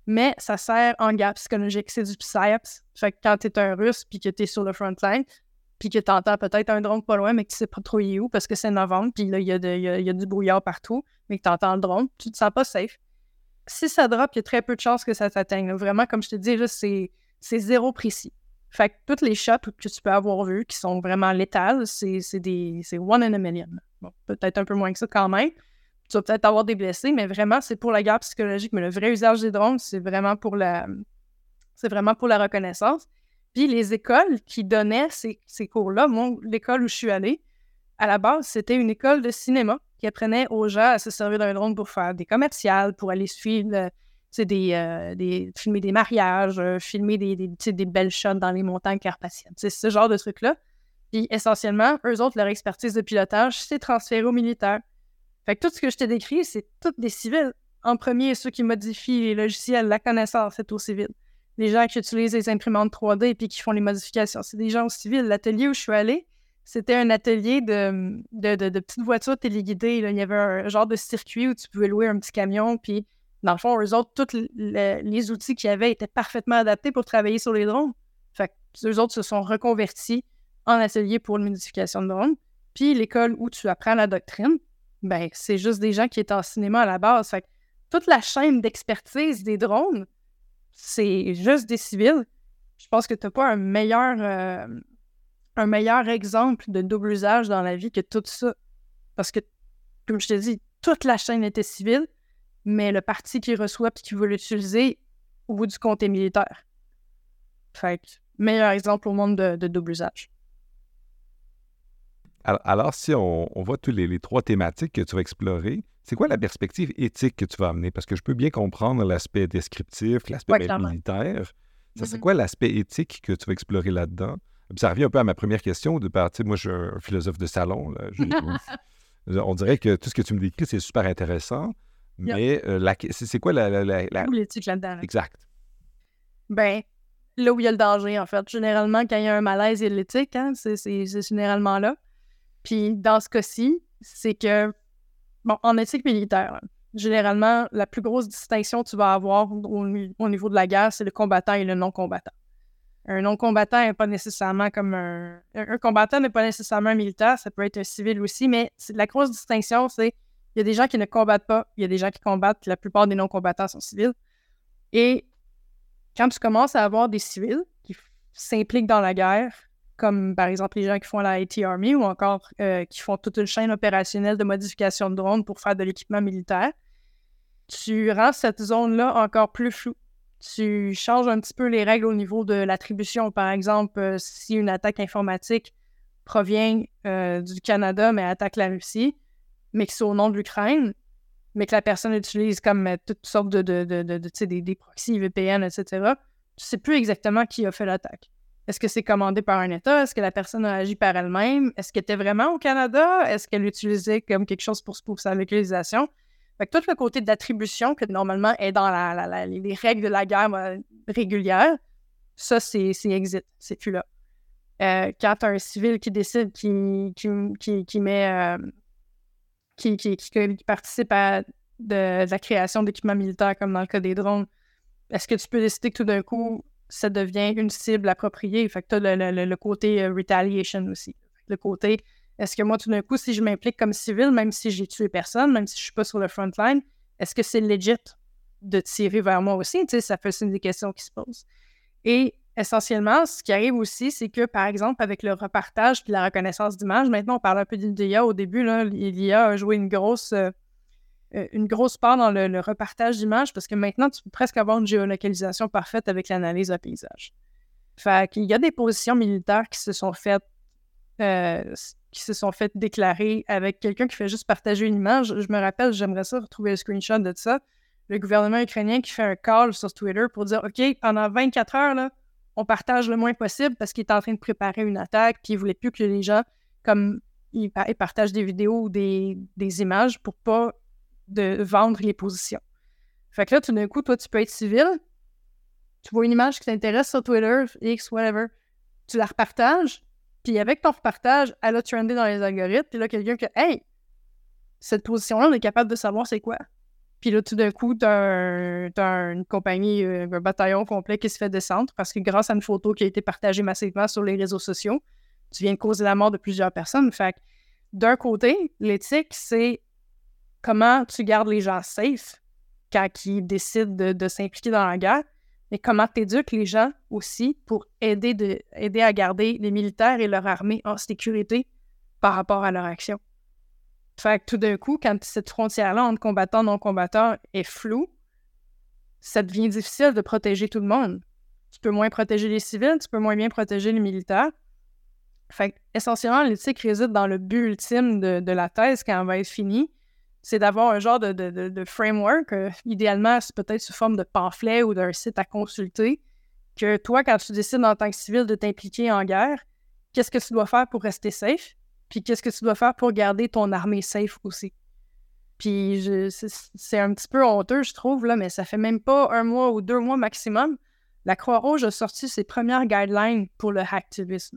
Mais ça sert en gap psychologique. C'est du psyops. Fait que quand tu es un russe puis que tu es sur le front line, puis que tu entends peut-être un drone pas loin, mais que tu sais pas trop où parce que c'est novembre, puis là, il y, a du brouillard partout, mais que tu entends le drone, tu te sens pas safe. Si ça drop, il y a très peu de chances que ça t'atteigne. Vraiment, comme je te dis, c'est zéro précis. Fait que toutes les shots que tu peux avoir vues qui sont vraiment létales, c'est des c'est one in a million. Bon, peut-être un peu moins que ça quand même. Tu vas peut-être avoir des blessés, mais vraiment, c'est pour la guerre psychologique. Mais le vrai usage des drones, c'est vraiment pour la c'est vraiment pour la reconnaissance. Puis les écoles qui donnaient ces, cours-là, moi, l'école où je suis allée, à la base, c'était une école de cinéma qui apprenait aux gens à se servir d'un drone pour faire des commerciales, pour aller suivre, des, euh, des, filmer des mariages, euh, filmer des, des, des, belles shots dans les montagnes carpathiennes. C'est ce genre de trucs-là. Puis essentiellement, eux autres, leur expertise de pilotage, c'est transféré aux militaires. Fait que tout ce que je t'ai décrit, c'est toutes des civils. En premier, ceux qui modifient les logiciels, la connaissance, c'est aux civils les gens qui utilisent les imprimantes 3D et puis qui font les modifications. C'est des gens civils. L'atelier où je suis allée, c'était un atelier de, de, petites voitures téléguidées. Il y avait un genre de circuit où tu pouvais louer un petit camion. Puis, dans le fond, eux autres, tous les, outils qu'il y avait étaient parfaitement adaptés pour travailler sur les drones. Fait que eux autres se sont reconvertis en atelier pour une modification de drones. Puis, l'école où tu apprends la doctrine, ben, c'est juste des gens qui étaient en cinéma à la base. Fait que toute la chaîne d'expertise des drones, c'est juste des civils. Je pense que tu n'as pas un meilleur, euh, un meilleur exemple de double usage dans la vie que tout ça. Parce que, comme je te dis, toute la chaîne était civile, mais le parti qui reçoit et qui veut l'utiliser, au bout du compte, est militaire. Fait meilleur exemple au monde de, double usage. Alors, si on, voit tous les, trois thématiques que tu vas explorer, c'est quoi la perspective éthique que tu vas amener? Parce que je peux bien comprendre l'aspect descriptif, l'aspect militaire. Ça, c'est mm-hmm. quoi l'aspect éthique que tu vas explorer là-dedans? ça revient un peu à ma première question. De partir, moi, je suis un philosophe de salon. on dirait que tout ce que tu me décris, c'est super intéressant. Mais euh, c'est quoi la. L'éthique là-dedans. Exact. Ben, là où il y a le danger, en fait. Généralement, quand il y a un malaise, il y a l'éthique. Hein? C'est généralement là. Puis dans ce cas-ci, c'est que Bon, en éthique militaire, généralement, la plus grosse distinction que tu vas avoir au, niveau de la guerre, c'est le combattant et le non-combattant. Un non-combattant n'est pas nécessairement comme un. Un combattant n'est pas nécessairement un militaire, ça peut être un civil aussi, mais la grosse distinction, c'est il y a des gens qui ne combattent pas, il y a des gens qui combattent, la plupart des non-combattants sont civils. Et quand tu commences à avoir des civils qui s'impliquent dans la guerre, comme par exemple les gens qui font la IT Army ou encore euh, qui font toute une chaîne opérationnelle de modification de drones pour faire de l'équipement militaire, tu rends cette zone-là encore plus floue. Tu changes un petit peu les règles au niveau de l'attribution. Par exemple, euh, si une attaque informatique provient euh, du Canada mais attaque la Russie, mais que c'est au nom de l'Ukraine, mais que la personne utilise comme toutes sortes de, de, de, de des, des VPN, etc., tu ne sais plus exactement qui a fait l'attaque. Est-ce que c'est commandé par un État? Est-ce que la personne a agi par elle-même? Est-ce qu'elle était vraiment au Canada? Est-ce qu'elle l'utilisait comme quelque chose pour, sa localisation? Fait que tout le côté d'attribution que normalement est dans les règles de la guerre euh, régulière, ça, c'est exit, c'est plus là. Euh, quand as un civil qui décide, qui, qui, met, euh, qui, participe à de la création d'équipements militaires, comme dans le cas des drones, est-ce que tu peux décider que tout d'un coup, ça devient une cible appropriée? Fait que tu as le, côté euh, retaliation aussi. Le côté, est-ce que moi, tout d'un coup, si je m'implique comme civil, même si j'ai tué personne, même si je suis pas sur le front line, est-ce que c'est legit de tirer vers moi aussi? Tu ça fait aussi des questions qui se posent. Et essentiellement, ce qui arrive aussi, c'est que, par exemple, avec le repartage et la reconnaissance d'image, maintenant, on parle un peu d'IA au début, là, l'IA a joué une grosse, euh, grosse part dans le, repartage d'images parce que maintenant, tu peux presque avoir une géolocalisation parfaite avec l'analyse de paysage. Fait qu'il y a des positions militaires qui se sont faites euh, qui se sont faites déclarer avec quelqu'un qui fait juste partager une image. Je me rappelle, j'aimerais ça retrouver le screenshot de ça. Le gouvernement ukrainien qui fait un call sur Twitter pour dire OK, pendant 24 heures, là, on partage le moins possible parce qu'il est en train de préparer une attaque, puis il voulait plus que les gens, comme ils, partagent des vidéos ou des, images pour pas vendre les positions. Fait que là, tout d'un coup, toi, tu peux être civil, tu vois une image qui t'intéresse sur Twitter, X, whatever, tu la repartages, puis avec ton repartage, elle a trendé dans les algorithmes, puis là, quelqu'un qui Hey, cette position-là, on est capable de savoir c'est quoi. Puis là, tout d'un coup, tu as, une compagnie, euh, un bataillon complet qui se fait descendre parce que grâce à une photo qui a été partagée massivement sur les réseaux sociaux, tu viens de causer la mort de plusieurs personnes. Fait d'un côté, l'éthique, c'est comment tu gardes les gens safe quand ils décident de, s'impliquer dans la guerre, mais comment tu éduques les gens aussi pour aider, de, aider à garder les militaires et leur armée en sécurité par rapport à leur action. Fait que tout d'un coup, quand cette frontière-là entre combattants et non-combattants est floue, ça devient difficile de protéger tout le monde. Tu peux moins protéger les civils, tu peux moins bien protéger les militaires. Fait que, essentiellement, l'éthique réside dans le but ultime de, la thèse quand elle va être finie. C'est d'avoir un genre de, framework, euh, idéalement, c'est peut-être sous forme de pamphlet ou d'un site à consulter, que toi, quand tu décides en tant que civil de t'impliquer en guerre, qu'est-ce que tu dois faire pour rester safe? Puis qu'est-ce que tu dois faire pour garder ton armée safe aussi? Puis c'est un petit peu honteux, je trouve, là, mais ça fait même pas un mois ou deux mois maximum. La Croix-Rouge a sorti ses premières guidelines pour le hacktivisme.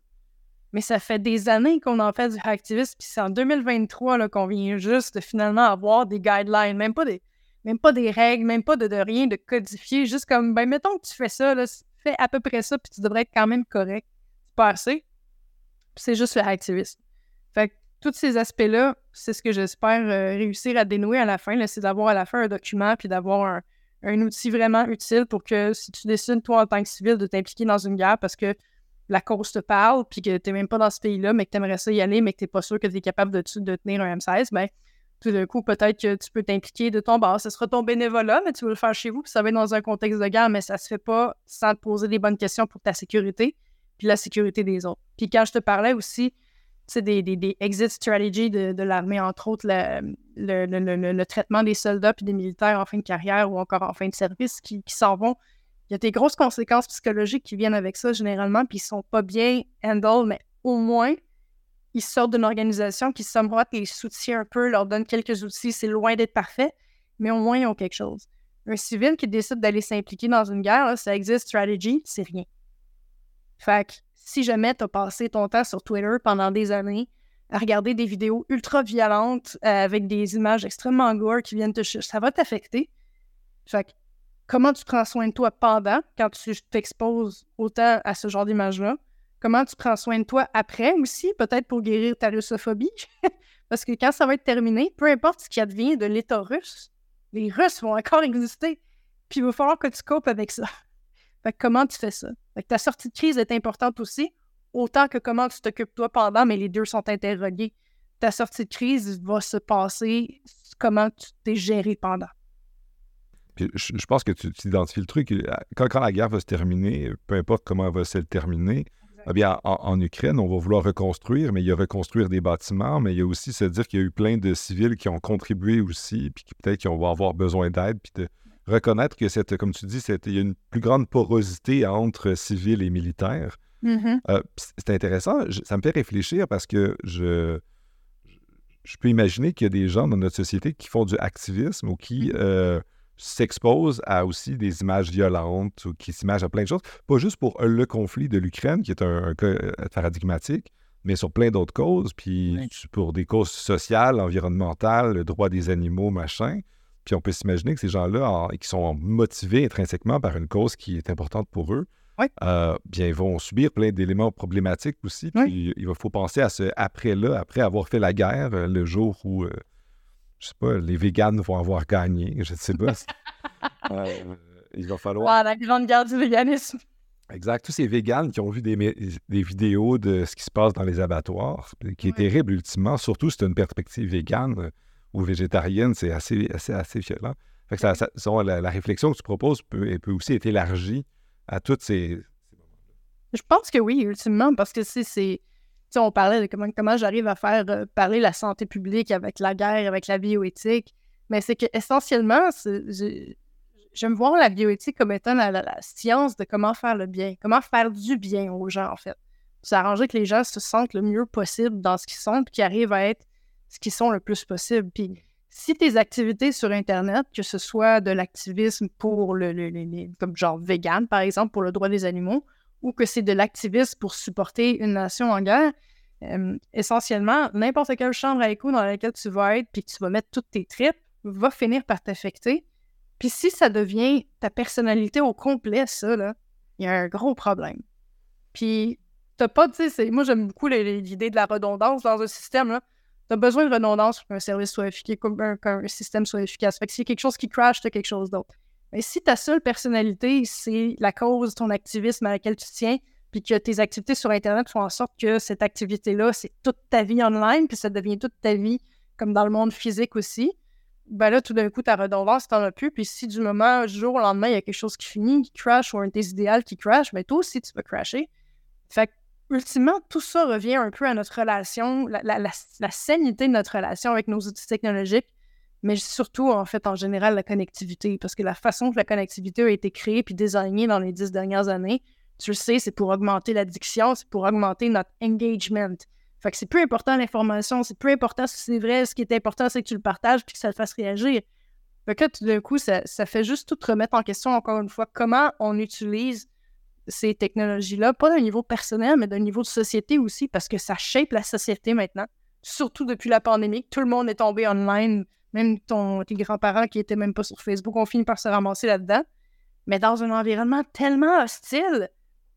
Mais ça fait des années qu'on en fait du hacktivisme, puis c'est en 2023 qu'on vient juste de finalement avoir des guidelines, même pas des, même pas des règles, même pas de, rien de codifié, juste comme, ben mettons que tu fais ça, là, fais à peu près ça, puis tu devrais être quand même correct. C'est pas assez. c'est juste le hacktivisme. Fait que tous ces aspects-là, c'est ce que j'espère euh, réussir à dénouer à la fin, c'est d'avoir à la fin un document puis d'avoir un, outil vraiment utile pour que si tu décides, toi, en tant que civil, de t'impliquer dans une guerre parce que la cause te parle puis que tu n'es même pas dans ce pays-là, mais que tu aimerais ça y aller, mais que tu n'es pas sûr que tu es capable de, tenir un M16, ben tout d'un coup, peut-être que tu peux t'impliquer de ton bord. Ce sera ton bénévolat, mais tu veux le faire chez vous, puis ça va être dans un contexte de guerre, mais ça se fait pas sans te poser les bonnes questions pour ta sécurité puis la sécurité des autres. Puis quand je te parlais aussi des, des, exit strategies de, l'armée, entre autres le, traitement des soldats puis des militaires en fin de carrière ou encore en fin de service qui, s'en vont. Il y a des grosses conséquences psychologiques qui viennent avec ça généralement, puis ils sont pas bien handle, mais au moins, ils sortent d'une organisation qui, somewhat, les soutient un peu, leur donne quelques outils. C'est loin d'être parfait, mais au moins, ils ont quelque chose. Un civil qui décide d'aller s'impliquer dans une guerre, ça existe strategy, c'est rien. Fait si jamais tu as passé ton temps sur Twitter pendant des années à regarder des vidéos ultra violentes euh, avec des images extrêmement gore qui viennent te ça va t'affecter. Fait que, comment tu prends soin de toi pendant, quand tu t'exposes autant à ce genre d'images-là? Comment tu prends soin de toi après aussi, peut-être pour guérir ta russophobie? Parce que quand ça va être terminé, peu importe ce qui advient de l'État russe, les Russes vont encore exister. Puis il va falloir que tu copes avec ça. Fait que comment tu fais ça? Ta sortie de crise est importante aussi, autant que comment tu t'occupes toi pendant, mais les deux sont interrogés. Ta sortie de crise va se passer comment tu t'es géré pendant. je, pense que tu, identifies le truc. Euh, quand, quand, la guerre va se terminer, peu importe comment elle va se terminer, eh bien, en, Ukraine, on va vouloir reconstruire, mais il y a reconstruire des bâtiments, mais il y a aussi se dire qu'il y a eu plein de civils qui ont contribué aussi, puis qui peut-être qui vont avoir besoin d'aide, puis de, reconnaître que, cette, comme tu dis, il y a une plus grande porosité entre civils et militaires. Mm-hmm. Euh, c'est intéressant. ça me fait réfléchir parce que je, je peux imaginer qu'il y a des gens dans notre société qui font du activisme ou qui mm-hmm. euh, s'exposent à aussi des images violentes ou qui s'imagent à plein de choses. Pas juste pour le conflit de l'Ukraine, qui est un, cas euh, paradigmatique, mais sur plein d'autres causes, puis pour des causes sociales, environnementales, le droit des animaux, machin. Puis on peut s'imaginer que ces gens-là, qui sont motivés intrinsèquement par une cause qui est importante pour eux, euh, bien, ils vont subir plein d'éléments problématiques aussi. Puis il faut penser à ce après-là, après avoir fait la guerre, euh, le jour où, euh, je sais pas, les véganes vont avoir gagné, je ne sais pas. il va falloir. la grande guerre du véganisme. Exact. Tous ces véganes qui ont vu des, vidéos de ce qui se passe dans les abattoirs, qui est terrible ultimement, surtout si tu as une perspective végane euh, ou végétarienne, c'est assez, assez, assez violent. Fait que ça, la, réflexion que tu proposes peut, peut aussi être élargie à toutes ces. Je pense que oui, ultimement, parce que c'est. On parlait de comment, comment j'arrive à faire euh, parler la santé publique avec la guerre, avec la bioéthique, mais c'est que essentiellement, j'aime voir la bioéthique comme étant la, science de comment faire le bien, comment faire du bien aux gens, en fait. C'est arranger que les gens se sentent le mieux possible dans ce qu'ils sont, puis qu'ils arrivent à être ce qu'ils sont le plus possible. Puis si tes activités sur Internet, que ce soit de l'activisme pour le, comme genre vegan, par exemple, pour le droit des animaux, ou que c'est de l'activisme pour supporter une nation en guerre, essentiellement, n'importe quelle chambre à écho dans laquelle tu vas être, puis que tu vas mettre toutes tes tripes, va finir par t'affecter. Puis si ça devient ta personnalité au complet, ça, là, il y a un gros problème. Puis t'as pas, tu sais, moi j'aime beaucoup l'idée de la redondance dans un système, là. T'as besoin de redondance pour qu'un service soit efficace, qu'un système soit efficace. Fait que a quelque chose qui crash, t'as quelque chose d'autre. Mais si ta seule personnalité, c'est la cause de ton activisme à laquelle tu tiens, puis que tes activités sur Internet font en sorte que cette activité-là, c'est toute ta vie online, puis ça devient toute ta vie comme dans le monde physique aussi, ben là, tout d'un coup, ta redondance, t'en as plus. Puis si du moment, du jour au lendemain, il y a quelque chose qui finit, qui crash, ou un des idéales qui crash, ben toi aussi, tu vas crasher. Fait que, ultimement, tout ça revient un peu à notre relation, la, la, sanité de notre relation avec nos outils technologiques, mais surtout, en fait, en général, la connectivité. Parce que la façon que la connectivité a été créée puis désignée dans les dix dernières années, tu le sais, c'est pour augmenter l'addiction, c'est pour augmenter notre engagement. Fait que c'est peu important l'information, c'est peu important si c'est vrai, ce qui est important, c'est que tu le partages puis que ça te fasse réagir. Fait que là, tout d'un coup, ça, fait juste tout remettre en question, encore une fois, comment on utilise ces technologies-là, pas d'un niveau personnel, mais d'un niveau de société aussi, parce que ça shape la société maintenant, surtout depuis la pandémie, tout le monde est tombé online, même ton, tes grands-parents qui étaient même pas sur Facebook ont fini par se ramasser là-dedans. Mais dans un environnement tellement hostile,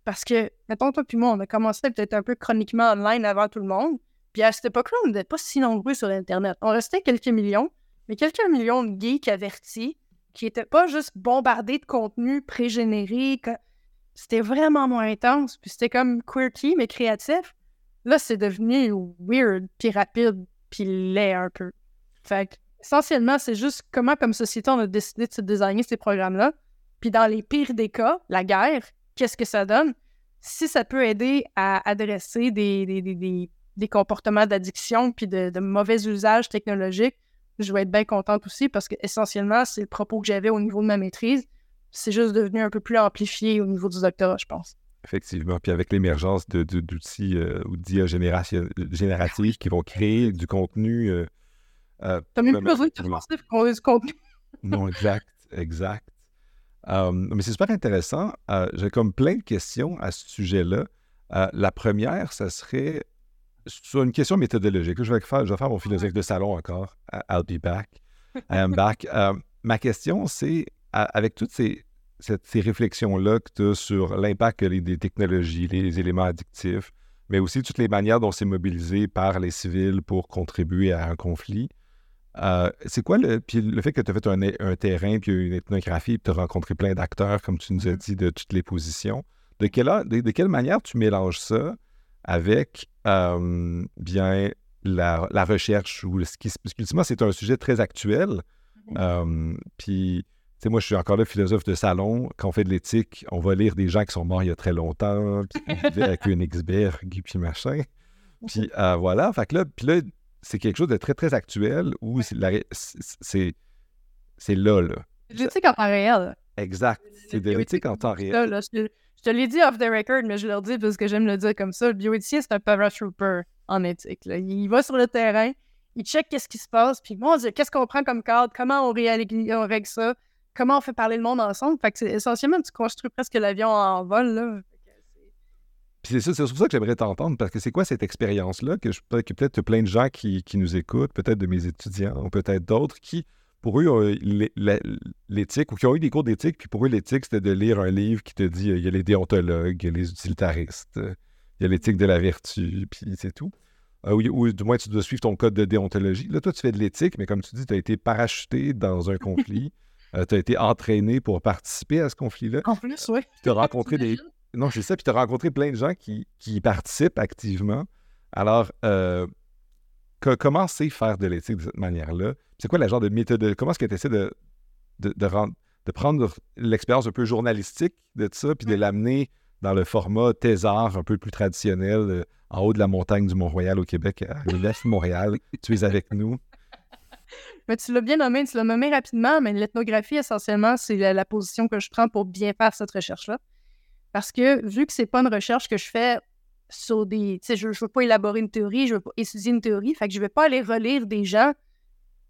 parce que, mettons, toi puis moi, on a commencé peut-être un peu chroniquement online avant tout le monde. Puis à cette époque-là, on n'était pas si nombreux sur Internet. On restait quelques millions, mais quelques millions de geeks avertis qui n'étaient pas juste bombardés de contenu pré-généré. C'était vraiment moins intense. Puis c'était comme quirky, mais créatif. Là, c'est devenu weird, puis rapide, puis laid un peu. Fait essentiellement, c'est juste comment, comme société, on a décidé de se designer ces programmes-là. Puis dans les pires des cas, la guerre, qu'est-ce que ça donne? Si ça peut aider à adresser des, des, comportements d'addiction puis de, mauvais usage technologique, je vais être bien contente aussi parce que essentiellement, c'est le propos que j'avais au niveau de ma maîtrise. C'est juste devenu un peu plus amplifié au niveau du doctorat, je pense. Effectivement. Puis avec l'émergence d'outils euh, ou d'IA génératifs qui vont créer du contenu. Euh, euh, T'as même plus besoin de du contenu. non, exact, exact mais c'est super intéressant. Euh, j'ai comme plein de questions à ce sujet-là. Euh, la première, ça serait sur une question méthodologique. Je vais faire, je vais faire mon philosophe de salon encore. I'll be back. I am back. Euh, ma question, c'est avec toutes ces, ces réflexions-là que tu as sur l'impact des technologies, les éléments addictifs, mais aussi toutes les manières dont c'est mobilisé par les civils pour contribuer à un conflit. Euh, c'est quoi le. Puis le fait que tu as fait un, terrain, puis une ethnographie, puis tu as rencontré plein d'acteurs, comme tu nous as dit, de toutes les positions. De quelle, de, quelle manière tu mélanges ça avec euh, bien la, recherche ou ce qui. Parce qu'ultimement, c'est un sujet très actuel. Mm-hmm. Euh, puis, sais, moi, je suis encore là philosophe de salon. Quand on fait de l'éthique, on va lire des gens qui sont morts il y a très longtemps, puis avec une Xberg, puis machin. Puis voilà. Fait que là, puis là, c'est quelque chose de très, très actuel où c'est là, là. L'éthique en temps réel. Exact. C'est de l'éthique en temps réel. je, te l'ai dit off the record, mais je le dis parce que j'aime le dire comme ça. Le bioéthicien, c'est un paratrooper en éthique. Il va sur le terrain, il check qu'est-ce qui se passe, puis mon Dieu, qu'est-ce qu'on prend comme cadre, comment on, on règle ça, comment on fait parler le monde ensemble. Fait que c'est essentiellement, tu construis presque l'avion en vol, là c'est ça, c'est pour ça que j'aimerais t'entendre, parce que c'est quoi cette expérience-là que, je, que peut-être plein de gens qui, nous écoutent, peut-être de mes étudiants, peut-être d'autres, qui, pour eux, l'éthique, ou qui ont eu des cours d'éthique, puis pour eux, l'éthique, c'était de lire un livre qui te dit, il y a les déontologues, il y a les utilitaristes, il y a l'éthique de la vertu, puis c'est tout. Euh, ou, du moins, tu dois suivre ton code de déontologie. Là, toi, tu fais de l'éthique, mais comme tu dis, tu as été parachuté dans un conflit. Euh, tu as été entraîné pour participer à ce conflit-là. En plus, oui. Tu as rencontré des, non, c'est ça. Puis tu as rencontré plein de gens qui, qui participent activement. Alors, euh, comment c'est faire de l'éthique de cette manière-là? C'est quoi la genre de méthode? Comment est-ce que tu essaies de, de, de, prendre l'expérience un peu journalistique de ça, puis de l'amener dans le format thésard un peu plus traditionnel, euh, en haut de la montagne du Mont-Royal au Québec, à l'est Montréal. tu es avec nous. Mais tu l'as bien nommé, tu l'as nommé rapidement, mais l'ethnographie, essentiellement, c'est la, position que je prends pour bien faire cette recherche-là. Parce que vu que c'est pas une recherche que je fais sur des. Tu sais, je, ne veux pas élaborer une théorie, je veux pas étudier une théorie, fait que je vais pas aller relire des gens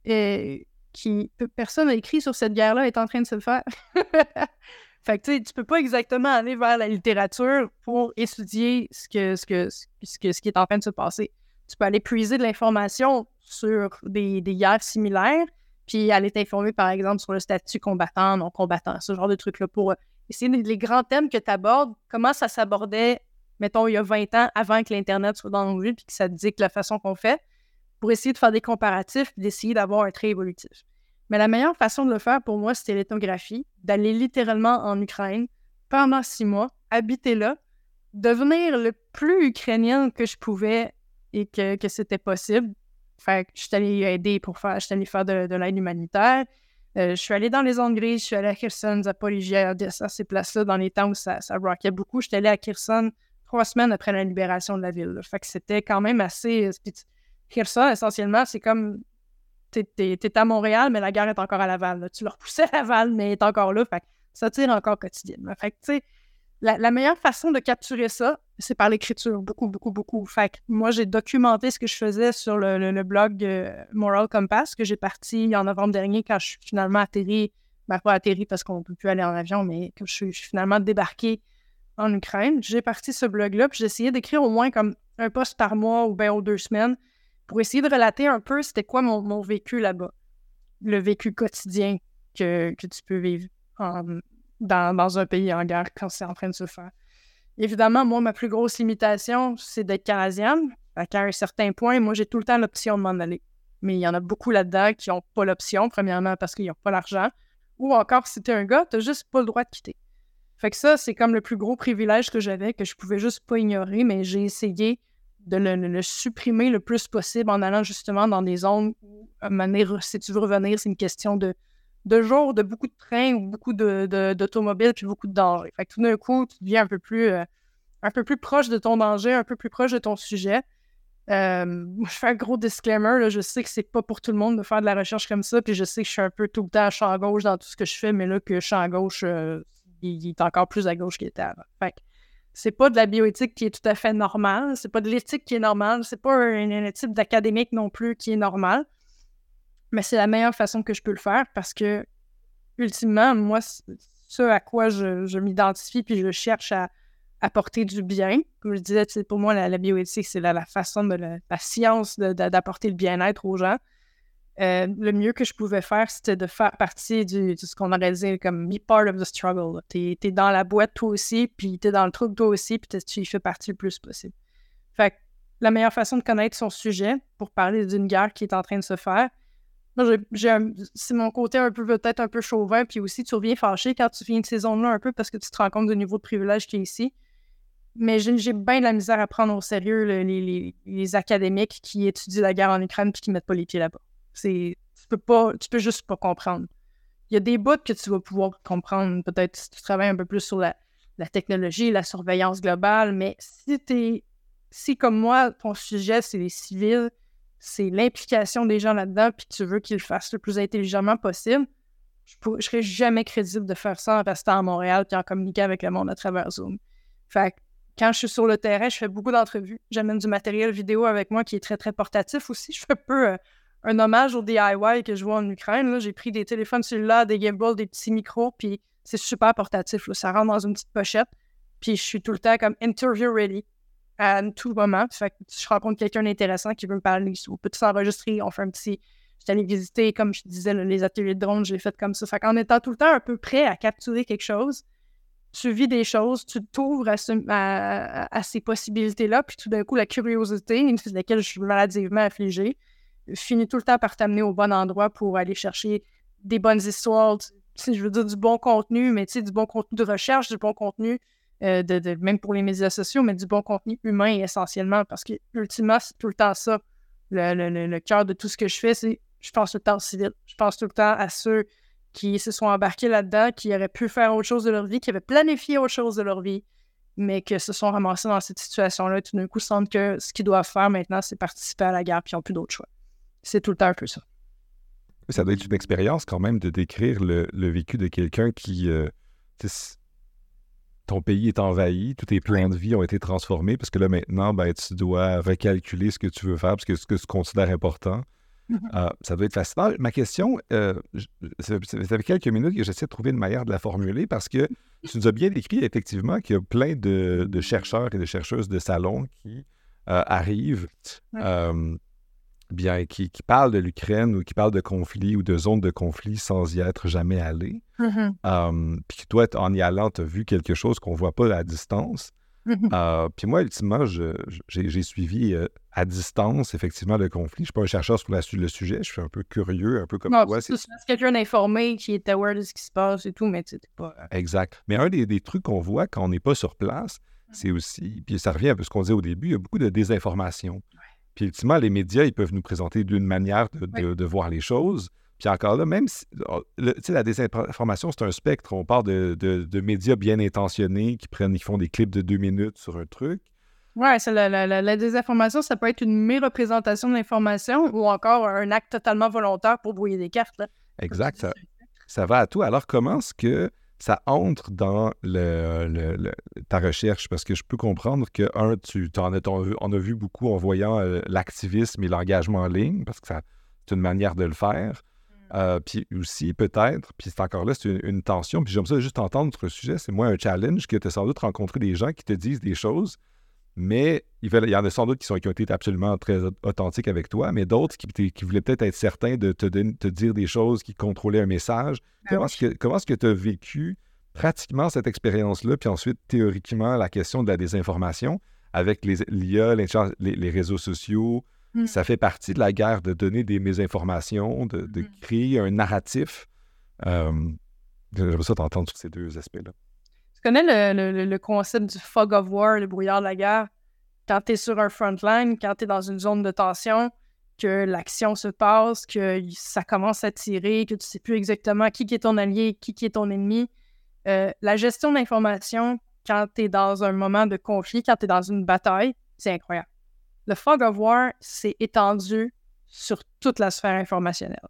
euh, qui. Personne n'a écrit sur cette guerre-là est en train de se faire. fait que tu tu peux pas exactement aller vers la littérature pour étudier ce que, ce ce qui est en train de se passer. Tu peux aller puiser de l'information sur des, guerres similaires, puis aller t'informer, par exemple, sur le statut combattant, non combattant, ce genre de trucs-là, pour euh, essayer les grands thèmes que tu abordes, comment ça s'abordait, mettons, il y a 20 ans, avant que l'Internet soit dans nos vies, puis que ça dicte la façon qu'on fait, pour essayer de faire des comparatifs, puis d'essayer d'avoir un trait évolutif. Mais la meilleure façon de le faire, pour moi, c'était l'ethnographie, d'aller littéralement en Ukraine pendant six mois, habiter là, devenir le plus ukrainien que je pouvais et que c'était possible, fait que je suis allée aider pour faire, je suis faire de, l'aide humanitaire. Euh, je suis allée dans les zones grises, je suis allée à Kherson, Zaporizhia, Odessa, ces places-là, dans les temps où ça, ça rockait beaucoup. Je suis allée à Kherson trois semaines après la libération de la ville. Fait que c'était quand même assez. Euh, Kherson, essentiellement, c'est comme. T'es à Montréal, mais la gare est encore à Laval. Tu le repoussais à Laval, mais elle est encore là. Fait que ça tire encore quotidiennement. Fait que, tu sais, la, meilleure façon de capturer ça, c'est par l'écriture, beaucoup, beaucoup, beaucoup. Fait que moi, j'ai documenté ce que je faisais sur le, blog Moral Compass, que j'ai parti en novembre dernier quand je suis finalement atterri, ben pas atterri parce qu'on ne peut plus aller en avion, mais que je suis, finalement débarqué en Ukraine. J'ai parti ce blog-là, puis j'ai essayé d'écrire au moins comme un post par mois ou bien aux deux semaines pour essayer de relater un peu c'était quoi mon, vécu là-bas, le vécu quotidien que, que tu peux vivre en, dans, un pays en guerre quand c'est en train de se faire. Évidemment, moi, ma plus grosse limitation, c'est d'être canadienne. À un certain point, moi, j'ai tout le temps l'option de m'en aller. Mais il y en a beaucoup là-dedans qui n'ont pas l'option, premièrement parce qu'ils n'ont pas l'argent, ou encore, si tu es un gars, tu n'as juste pas le droit de quitter. Fait que ça, c'est comme le plus gros privilège que j'avais, que je pouvais juste pas ignorer, mais j'ai essayé de le, supprimer le plus possible en allant justement dans des zones où, à un si tu veux revenir, c'est une question de, de jours de beaucoup de trains ou beaucoup d'automobiles puis beaucoup de dangers. Fait que tout d'un coup, tu deviens un peu plus euh, un peu plus proche de ton danger, un peu plus proche de ton sujet. Euh, je fais un gros disclaimer, je sais que c'est pas pour tout le monde de faire de la recherche comme ça, puis je sais que je suis un peu tout le temps à champ gauche dans tout ce que je fais, mais là que champ gauche, euh, il, est encore plus à gauche qu'il était avant. Fait c'est pas de la bioéthique qui est tout à fait normale, c'est pas de l'éthique qui est normale, c'est pas un, un type d'académique non plus qui est normal mais c'est la meilleure façon que je peux le faire parce que, ultimement, moi, ce à quoi je, m'identifie puis je cherche à apporter du bien, comme je disais, pour moi, la, bioéthique, c'est la, façon de la, science d'apporter le bien-être aux gens. Euh, le mieux que je pouvais faire, c'était de faire partie de ce qu'on aurait dit comme be part of the struggle. Tu es, dans la boîte toi aussi, puis tu es dans le truc toi aussi, puis tu y fais partie le plus possible. Fait que la meilleure façon de connaître son sujet pour parler d'une guerre qui est en train de se faire, c'est mon côté un peu peut-être un peu chauvin, puis aussi tu reviens fâché quand tu viens de ces zones-là un peu parce que tu te rends compte du niveau de privilège qui est ici. Mais j'ai bien de la misère à prendre au sérieux les, académiques qui étudient la guerre en Ukraine puis qui mettent pas les pieds là-bas. Tu peux pas, tu peux juste pas comprendre. Il y a des bouts que tu vas pouvoir comprendre, peut-être si tu travailles un peu plus sur la, la technologie, la surveillance globale, mais si es si comme moi, ton sujet, c'est les civils, c'est l'implication des gens là-dedans, puis tu veux qu'ils le fassent le plus intelligemment possible, je ne serais jamais crédible de faire ça en restant à Montréal puis en communiquant avec le monde à travers Zoom. Fait quand je suis sur le terrain, je fais beaucoup d'entrevues. J'amène du matériel vidéo avec moi qui est très, très portatif aussi. Je fais un peu euh, un hommage au DIY que je vois en Ukraine. J'ai pris des téléphones celui-là, des gimbals, des petits micros, puis c'est super portatif. Ça rentre dans une petite pochette, puis je suis tout le temps comme interview ready à tout moment. Fait que je rencontre quelqu'un d'intéressant qui veut me parler, on peut tout s'enregistrer, on fait un petit. J'étais allé visiter, comme je disais, les ateliers de drone, j'ai fait comme ça. Fait qu'en étant tout le temps un peu prêt à capturer quelque chose, tu vis des choses, tu t'ouvres à, ces possibilités-là, puis tout d'un coup, la curiosité, de laquelle je suis maladivement affligée, finit tout le temps par t'amener au bon endroit pour aller chercher des bonnes histoires, si je veux dire du bon contenu, mais tu sais, du bon contenu de recherche, du bon contenu euh, de, même pour les médias sociaux, mais du bon contenu humain essentiellement, parce que ultimement, c'est tout le temps ça. Le, cœur de tout ce que je fais, c'est je pense tout le temps au civil. Je pense tout le temps à ceux qui se sont embarqués là-dedans, qui auraient pu faire autre chose de leur vie, qui avaient planifié autre chose de leur vie, mais qui se sont ramassés dans cette situation-là, tout d'un coup sentent que ce qu'ils doivent faire maintenant, c'est participer à la guerre, puis ils n'ont plus d'autre choix. C'est tout le temps un peu ça. Ça doit être une expérience quand même de décrire le, vécu de quelqu'un qui... Euh, ton pays est envahi, tous tes plans de vie ont été transformés parce que là maintenant, ben, tu dois recalculer ce que tu veux faire parce que ce que tu considères important. Mm-hmm. Euh, ça doit être fascinant. Ma question, euh, ça, fait quelques minutes que j'essaie de trouver une manière de la formuler parce que tu nous as bien décrit effectivement qu'il y a plein de, chercheurs et de chercheuses de salon qui euh, arrivent, bien, qui, parlent de l'Ukraine ou qui parlent de conflits ou de zones de conflit sans y être jamais allés. Mm-hmm. puis toi, en y allant, tu as vu quelque chose qu'on ne voit pas à distance. Mm-hmm. Euh, puis moi, ultimement, j'ai suivi euh, à distance, effectivement, le conflit. Je ne suis pas un chercheur sur le sujet, je suis un peu curieux, un peu comme non, toi. C'est quelqu'un d'informé qui est aware de ce qui se passe et tout, mais tu pas... Euh, exact. Mais un des, trucs qu'on voit quand on n'est pas sur place, mm-hmm. c'est aussi, puis ça revient un peu ce qu'on disait au début, il y a beaucoup de désinformation. Puis ultimement, les médias, ils peuvent nous présenter d'une manière de, voir les choses. Puis encore là, même si oh, sais, la désinformation, c'est un spectre. On parle de, médias bien intentionnés qui prennent, ils font des clips de deux minutes sur un truc. Ouais, c'est la, désinformation, ça peut être une méreprésentation de l'information ou encore un acte totalement volontaire pour brouiller des cartes. Exact. Ça, va à tout. Alors, comment est-ce que ça entre dans le, ta recherche? Parce que je peux comprendre que, un, tu en as, on a vu beaucoup en voyant euh, l'activisme et l'engagement en ligne, parce que c'est une manière de le faire. Euh, puis aussi, peut-être, puis c'est encore là, c'est une, tension. Puis j'aime ça juste entendre notre sujet. C'est moins un challenge que tu as sans doute rencontré des gens qui te disent des choses, mais il, y en a sans doute qui, sont, qui ont été absolument très authentiques avec toi, mais d'autres qui, qui, voulaient peut-être être certains de te, te, dire des choses qui contrôlaient un message. Ben comment est-ce que tu as vécu pratiquement cette expérience-là, puis ensuite, théoriquement, la question de la désinformation avec l'IA, les, les réseaux sociaux, Mmh. Ça fait partie de la guerre de donner des mésinformations, de, de mmh. créer un narratif. Euh, J'aimerais ça t'entendre sur ces deux aspects-là. Connais le, concept du fog of war, le brouillard de la guerre? Quand tu es sur un front line, quand tu es dans une zone de tension, que l'action se passe, que ça commence à tirer, que tu sais plus exactement qui, est ton allié, qui, qui est ton ennemi. Euh, la gestion d'information, quand tu es dans un moment de conflit, quand tu es dans une bataille, c'est incroyable le fog of war s'est étendu sur toute la sphère informationnelle.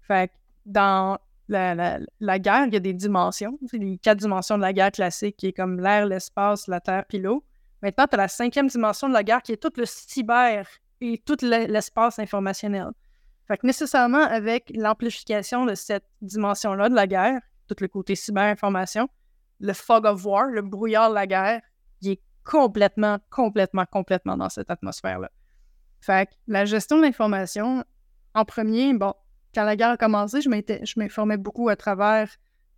Fait que dans la, guerre, il y a des dimensions. Les quatre dimensions de la guerre classique qui est comme l'air, l'espace, la terre, puis l'eau. Maintenant, tu as la cinquième dimension de la guerre qui est tout le cyber et tout l'espace informationnel. Fait que nécessairement, avec l'amplification de cette dimension-là de la guerre, tout le côté cyber-information, le fog of war, le brouillard de la guerre, il est complètement, complètement, complètement dans cette atmosphère-là. Fait que la gestion de l'information, en premier, bon, quand la guerre a commencé, je m'informais beaucoup à travers,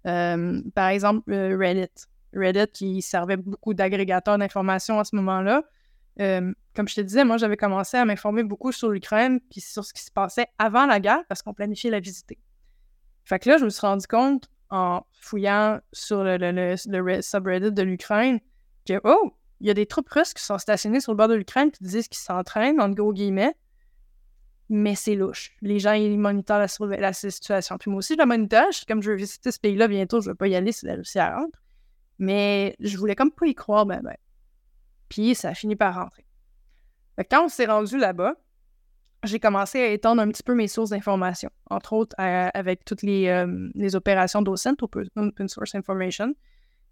euh, par exemple, euh, Reddit. Reddit qui servait beaucoup d'agrégateur d'informations à ce moment-là. Euh, comme je te disais, moi, j'avais commencé à m'informer beaucoup sur l'Ukraine puis sur ce qui se passait avant la guerre parce qu'on planifiait la visiter. Fait que là, je me suis rendu compte en fouillant sur le, subreddit de l'Ukraine que, oh, il y a des troupes russes qui sont stationnées sur le bord de l'Ukraine qui disent qu'ils s'entraînent, en gros guillemets, mais c'est louche. Les gens, ils monitorent la, situation. Puis moi aussi, je la monitorent. Comme je veux visiter ce pays-là bientôt, je ne vais pas y aller si la Russie rentre. Mais je voulais comme pas y croire, ben, ben. Puis ça a fini par rentrer. quand on s'est rendu là-bas, j'ai commencé à étendre un petit peu mes sources d'information, entre autres avec toutes les, euh, opérations d'OSINT, Open Source Information,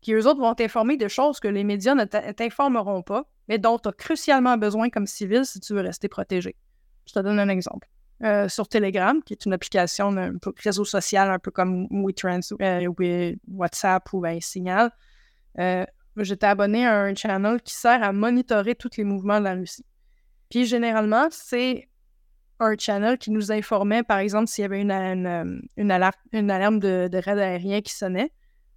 qui eux autres vont t'informer de choses que les médias ne t'informeront pas, mais dont tu as crucialement besoin comme civil si tu veux rester protégé. Je te donne un exemple. Euh, sur Telegram, qui est une application un réseau social, un peu comme WeTrans, euh, WhatsApp ou ben, Signal, euh, j'étais abonné à un channel qui sert à monitorer tous les mouvements de la Russie. Puis généralement, c'est un channel qui nous informait, par exemple, s'il y avait une, une, alarme, de, de raid aérien qui sonnait.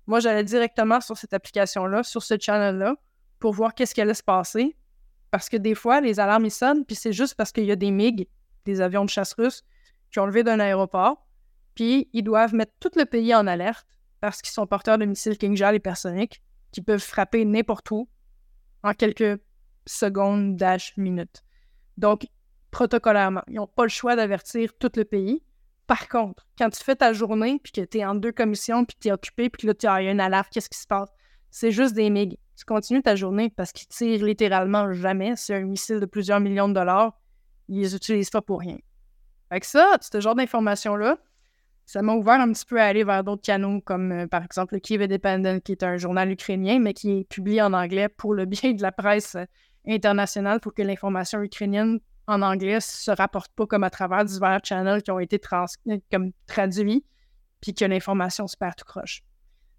Moi, j'allais directement sur cette application-là, sur ce channel-là, pour voir qu'est-ce qui allait se passer. Parce que des fois, les alarmes, ils sonnent, puis c'est juste parce qu'il y a des MiG, des avions de chasse russes, qui ont levé d'un aéroport, puis ils doivent mettre tout le pays en alerte parce qu'ils sont porteurs de missiles King hypersoniques. qui peuvent frapper n'importe où en quelques secondes, dash, minutes. Donc, protocolairement, ils n'ont pas le choix d'avertir tout le pays. Par contre, quand tu fais ta journée, puis que tu es en deux commissions, puis tu es occupé, puis que là, tu as une alarme, qu'est-ce qui se passe? C'est juste des MiG. Tu continues ta journée parce qu'ils tirent littéralement jamais. C'est un missile de plusieurs millions de dollars. Ils les utilisent pas pour rien. Avec ça, ce genre d'informations-là, ça m'a ouvert un petit peu à aller vers d'autres canaux, comme euh, par exemple le Kiev Independent, qui est un journal ukrainien, mais qui est publié en anglais pour le bien de la presse euh, internationale, pour que l'information ukrainienne en anglais se rapporte pas comme à travers divers channels qui ont été euh, comme traduits, puis que l'information se perd tout croche.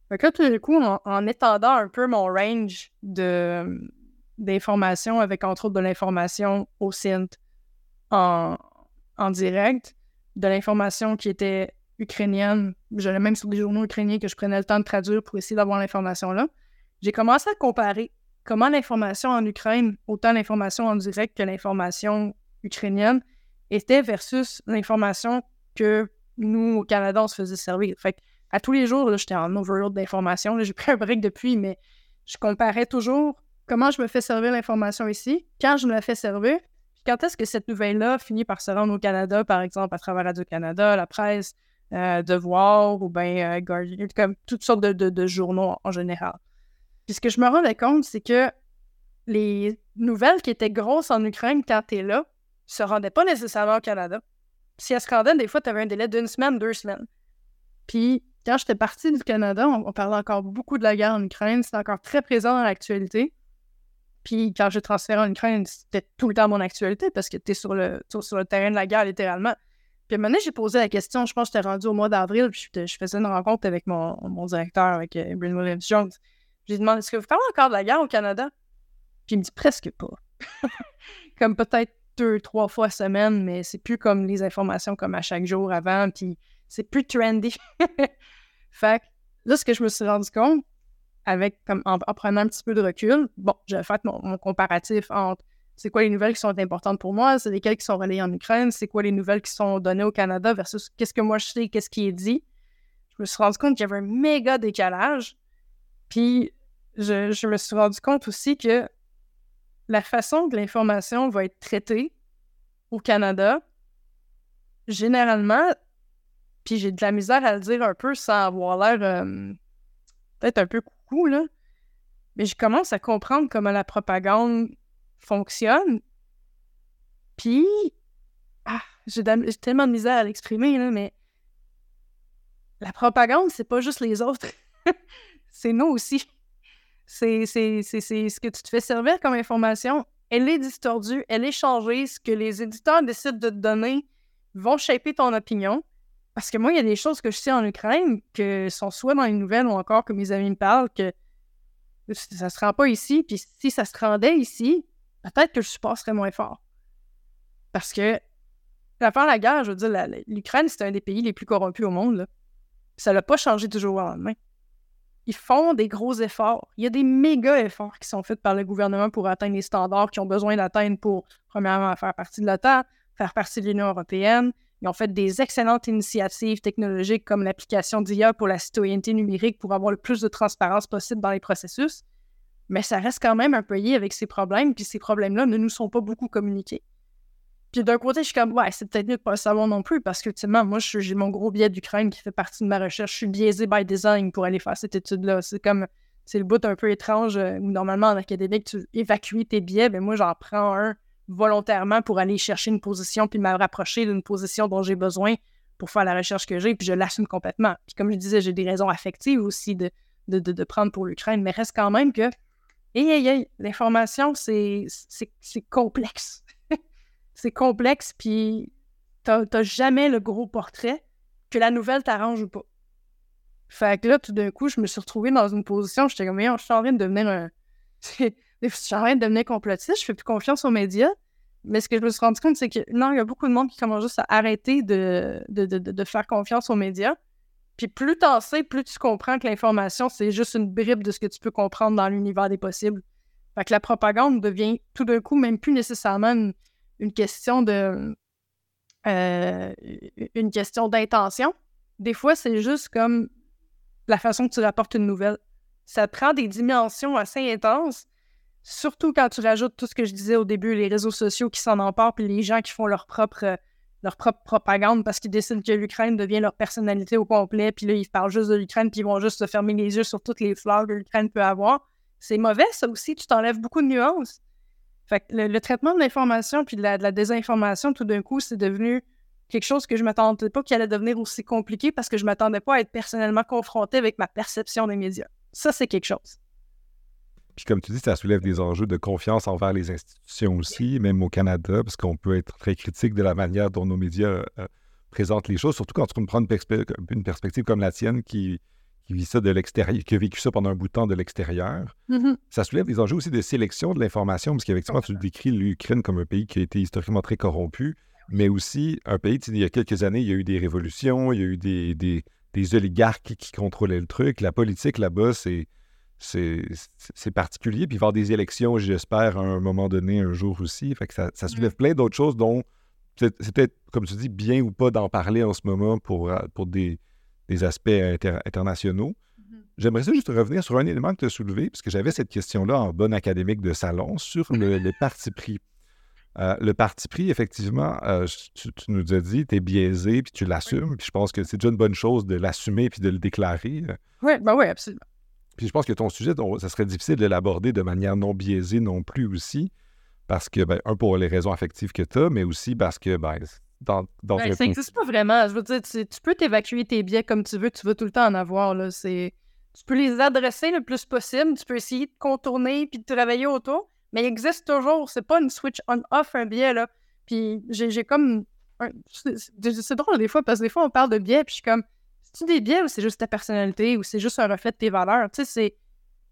Fait que tout du coup, en, étendant un peu mon range de, d'informations, avec entre autres de l'information au CINT en, en direct, de l'information qui était ukrainienne. J'allais même sur des journaux ukrainiens que je prenais le temps de traduire pour essayer d'avoir l'information là. J'ai commencé à comparer comment l'information en Ukraine, autant l'information en direct que l'information ukrainienne, était versus l'information que nous, au Canada, on se faisait servir. Fait à tous les jours, j'étais en overload d'informations. J'ai pris un break depuis, mais je comparais toujours comment je me fais servir l'information ici, quand je me la fais servir, quand est-ce que cette nouvelle-là finit par se rendre au Canada, par exemple, à travers Radio-Canada, la presse, euh, Devoir ou bien euh, Guardian, comme toutes sortes de, journaux en général. Puis ce que je me rendais compte, c'est que les nouvelles qui étaient grosses en Ukraine quand tu es là se rendaient pas nécessairement au Canada. Si elles se rendaient, des fois, tu avais un délai d'une semaine, deux semaines. Puis quand j'étais partie du Canada, on, parlait encore beaucoup de la guerre en Ukraine. C'était encore très présent dans l'actualité. Puis quand j'ai transféré en Ukraine, c'était tout le temps mon actualité parce que tu es sur le, sur le terrain de la guerre, littéralement. Puis à un moment donné, j'ai posé la question, je pense que j'étais rendu au mois d'avril, puis je, faisais une rencontre avec mon, directeur, avec euh, Williams-Jones. J'ai demandé, est-ce que vous parlez encore de la guerre au Canada? Puis il me dit presque pas. comme peut-être deux, trois fois semaine, mais c'est plus comme les informations comme à chaque jour avant, puis c'est plus trendy. fait là, ce que je me suis rendu compte, avec comme en, prenant un petit peu de recul, bon, j'ai fait mon comparatif entre c'est quoi les nouvelles qui sont importantes pour moi, c'est lesquelles qui sont relayées en Ukraine, c'est quoi les nouvelles qui sont données au Canada versus qu'est-ce que moi je sais, qu'est-ce qui est dit. Je me suis rendu compte qu'il y avait un méga décalage. Puis je, me suis rendu compte aussi que la façon que l'information va être traitée au Canada, généralement, puis j'ai de la misère à le dire un peu sans avoir l'air peut-être un peu coucou, là, mais je commence à comprendre comment la propagande fonctionne. Puis, ah, j'ai tellement de misère à l'exprimer, mais la propagande, c'est pas juste les autres. c'est nous aussi. C'est ce que tu te fais servir comme information. Elle est distordue, elle est changée. Ce que les éditeurs décident de te donner vont shaper ton opinion. Parce que moi, il y a des choses que je sais en Ukraine que sont soit dans les nouvelles ou encore que mes amis me parlent que ça se rend pas ici. Puis si ça se rendait ici, peut-être que le support serait moins fort. Parce que, avant la guerre, je veux dire, l'Ukraine, c'est un des pays les plus corrompus au monde. Ça l'a pas changé du jour au lendemain. Ils font des gros efforts. Il y a des méga efforts qui sont faits par le gouvernement pour atteindre les standards qu'ils ont besoin d'atteindre pour, premièrement, faire partie de l'OTAN, faire partie de l'Union européenne. Ils ont fait des excellentes initiatives technologiques comme l'application d'IA pour la citoyenneté numérique pour avoir le plus de transparence possible dans les processus mais ça reste quand même un pays avec ses problèmes, puis ces problèmes-là ne nous sont pas beaucoup communiqués. Puis d'un côté, je suis comme, ouais, c'est peut-être mieux de pas le savoir non plus, parce que, ultimement, moi, j'ai mon gros biais d'Ukraine qui fait partie de ma recherche. Je suis biaisé by design pour aller faire cette étude-là. C'est comme, c'est le bout un peu étrange euh, où, normalement, en académique, tu évacues tes biais, mais moi, j'en prends un volontairement pour aller chercher une position, puis me rapprocher d'une position dont j'ai besoin pour faire la recherche que j'ai, puis je l'assume complètement. Puis comme je disais, j'ai des raisons affectives aussi de, de, de prendre pour l'Ukraine, mais reste quand même que Hey, l'information, c'est complexe. c'est complexe, puis t'as jamais le gros portrait que la nouvelle t'arrange ou pas. Fait que là, tout d'un coup, je me suis retrouvée dans une position, j'étais comme, je suis en train de devenir un. je suis en train de devenir complotiste, je fais plus confiance aux médias. Mais ce que je me suis rendu compte, c'est que non, il y a beaucoup de monde qui commence juste à arrêter de, de, de, de faire confiance aux médias. Puis plus t'en sais, plus tu comprends que l'information, c'est juste une bribe de ce que tu peux comprendre dans l'univers des possibles. Fait que la propagande devient tout d'un coup même plus nécessairement une, question de. Euh, une question d'intention. Des fois, c'est juste comme la façon que tu rapportes une nouvelle. ça prend des dimensions assez intenses, surtout quand tu rajoutes tout ce que je disais au début, les réseaux sociaux qui s'en emparent, puis les gens qui font leur propre, leur propre propagande parce qu'ils décident que l'Ukraine devient leur personnalité au complet, puis là, ils parlent juste de l'Ukraine, puis ils vont juste se fermer les yeux sur toutes les fleurs que l'Ukraine peut avoir. C'est mauvais, ça aussi, tu t'enlèves beaucoup de nuances. Fait que le, traitement de l'information puis de la, désinformation, tout d'un coup, c'est devenu quelque chose que je m'attendais pas qu'il allait devenir aussi compliqué parce que je m'attendais pas à être personnellement confronté avec ma perception des médias. Ça, c'est quelque chose. Puis comme tu dis, ça soulève des enjeux de confiance envers les institutions aussi, même au Canada, parce qu'on peut être très critique de la manière dont nos médias euh, présentent les choses, surtout quand tu prends une, une perspective comme la tienne qui, qui vit ça de l'extérieur, qui a vécu ça pendant un bout de temps de l'extérieur. Mm-hmm. Ça soulève des enjeux aussi de sélection de l'information, parce qu'effectivement, tu décris l'Ukraine comme un pays qui a été historiquement très corrompu, mais aussi un pays, il y a quelques années, il y a eu des révolutions, il y a eu des, des, des oligarques qui, contrôlaient le truc. La politique là-bas, c'est. C'est particulier. Puis il va y avoir des élections, j'espère, à un moment donné, un jour aussi. Fait que ça, ça soulève plein d'autres choses dont peut-être, comme tu dis, bien ou pas d'en parler en ce moment pour, pour des, des aspects internationaux. Mm-hmm. J'aimerais juste revenir sur un élément que tu as soulevé, puisque j'avais cette question-là en bonne académique de salon, sur le, parti pris. Euh, le parti pris, effectivement, euh, tu, nous as dit, tu es biaisé, puis tu l'assumes, puis je pense que c'est déjà une bonne chose de l'assumer puis de le déclarer. Oui, ben oui, absolument. Puis je pense que ton sujet, ça serait difficile de l'aborder de manière non biaisée non plus aussi, parce que, ben, un, pour les raisons affectives que tu as, mais aussi parce que, ben, dans, ben, Ça n'existe pas vraiment. Je veux dire, tu, peux t'évacuer tes biais comme tu veux, tu vas tout le temps en avoir. Là. Tu peux les adresser le plus possible, tu peux essayer de contourner puis de travailler autour, mais il existe toujours. C'est pas une switch on-off, un biais. Là. Puis j'ai comme. C'est drôle des fois, parce que des fois, on parle de biais, puis je suis comme. C'est-tu des biais ou c'est juste ta personnalité ou c'est juste un reflet de tes valeurs? Tu sais, c'est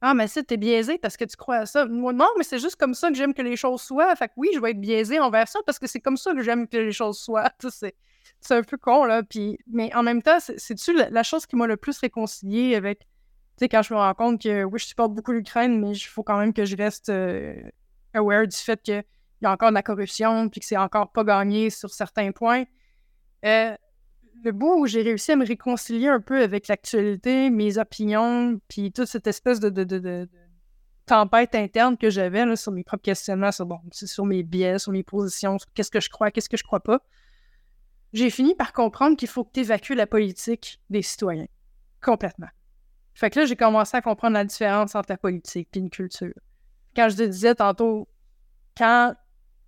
ah, mais si, t'es biaisé parce que tu crois à ça. Moi, non, mais c'est juste comme ça que j'aime que les choses soient. Fait que oui, je vais être biaisé envers ça parce que c'est comme ça que j'aime que les choses soient. C'est, c'est un peu con, là. Puis, mais en même temps, c'est-tu la, chose qui m'a le plus réconcilié avec. Tu sais, quand je me rends compte que oui, je supporte beaucoup l'Ukraine, mais il faut quand même que je reste euh, aware du fait qu'il y a encore de la corruption puis que c'est encore pas gagné sur certains points. Euh, le bout où j'ai réussi à me réconcilier un peu avec l'actualité, mes opinions, puis toute cette espèce de, tempête interne que j'avais sur mes propres questionnements, sur, bon, sur mes biais, sur mes positions, sur qu'est-ce que je crois, qu'est-ce que je crois pas, j'ai fini par comprendre qu'il faut que tu évacues la politique des citoyens. Complètement. Fait que là, j'ai commencé à comprendre la différence entre la politique et une culture. Quand je te disais tantôt, quand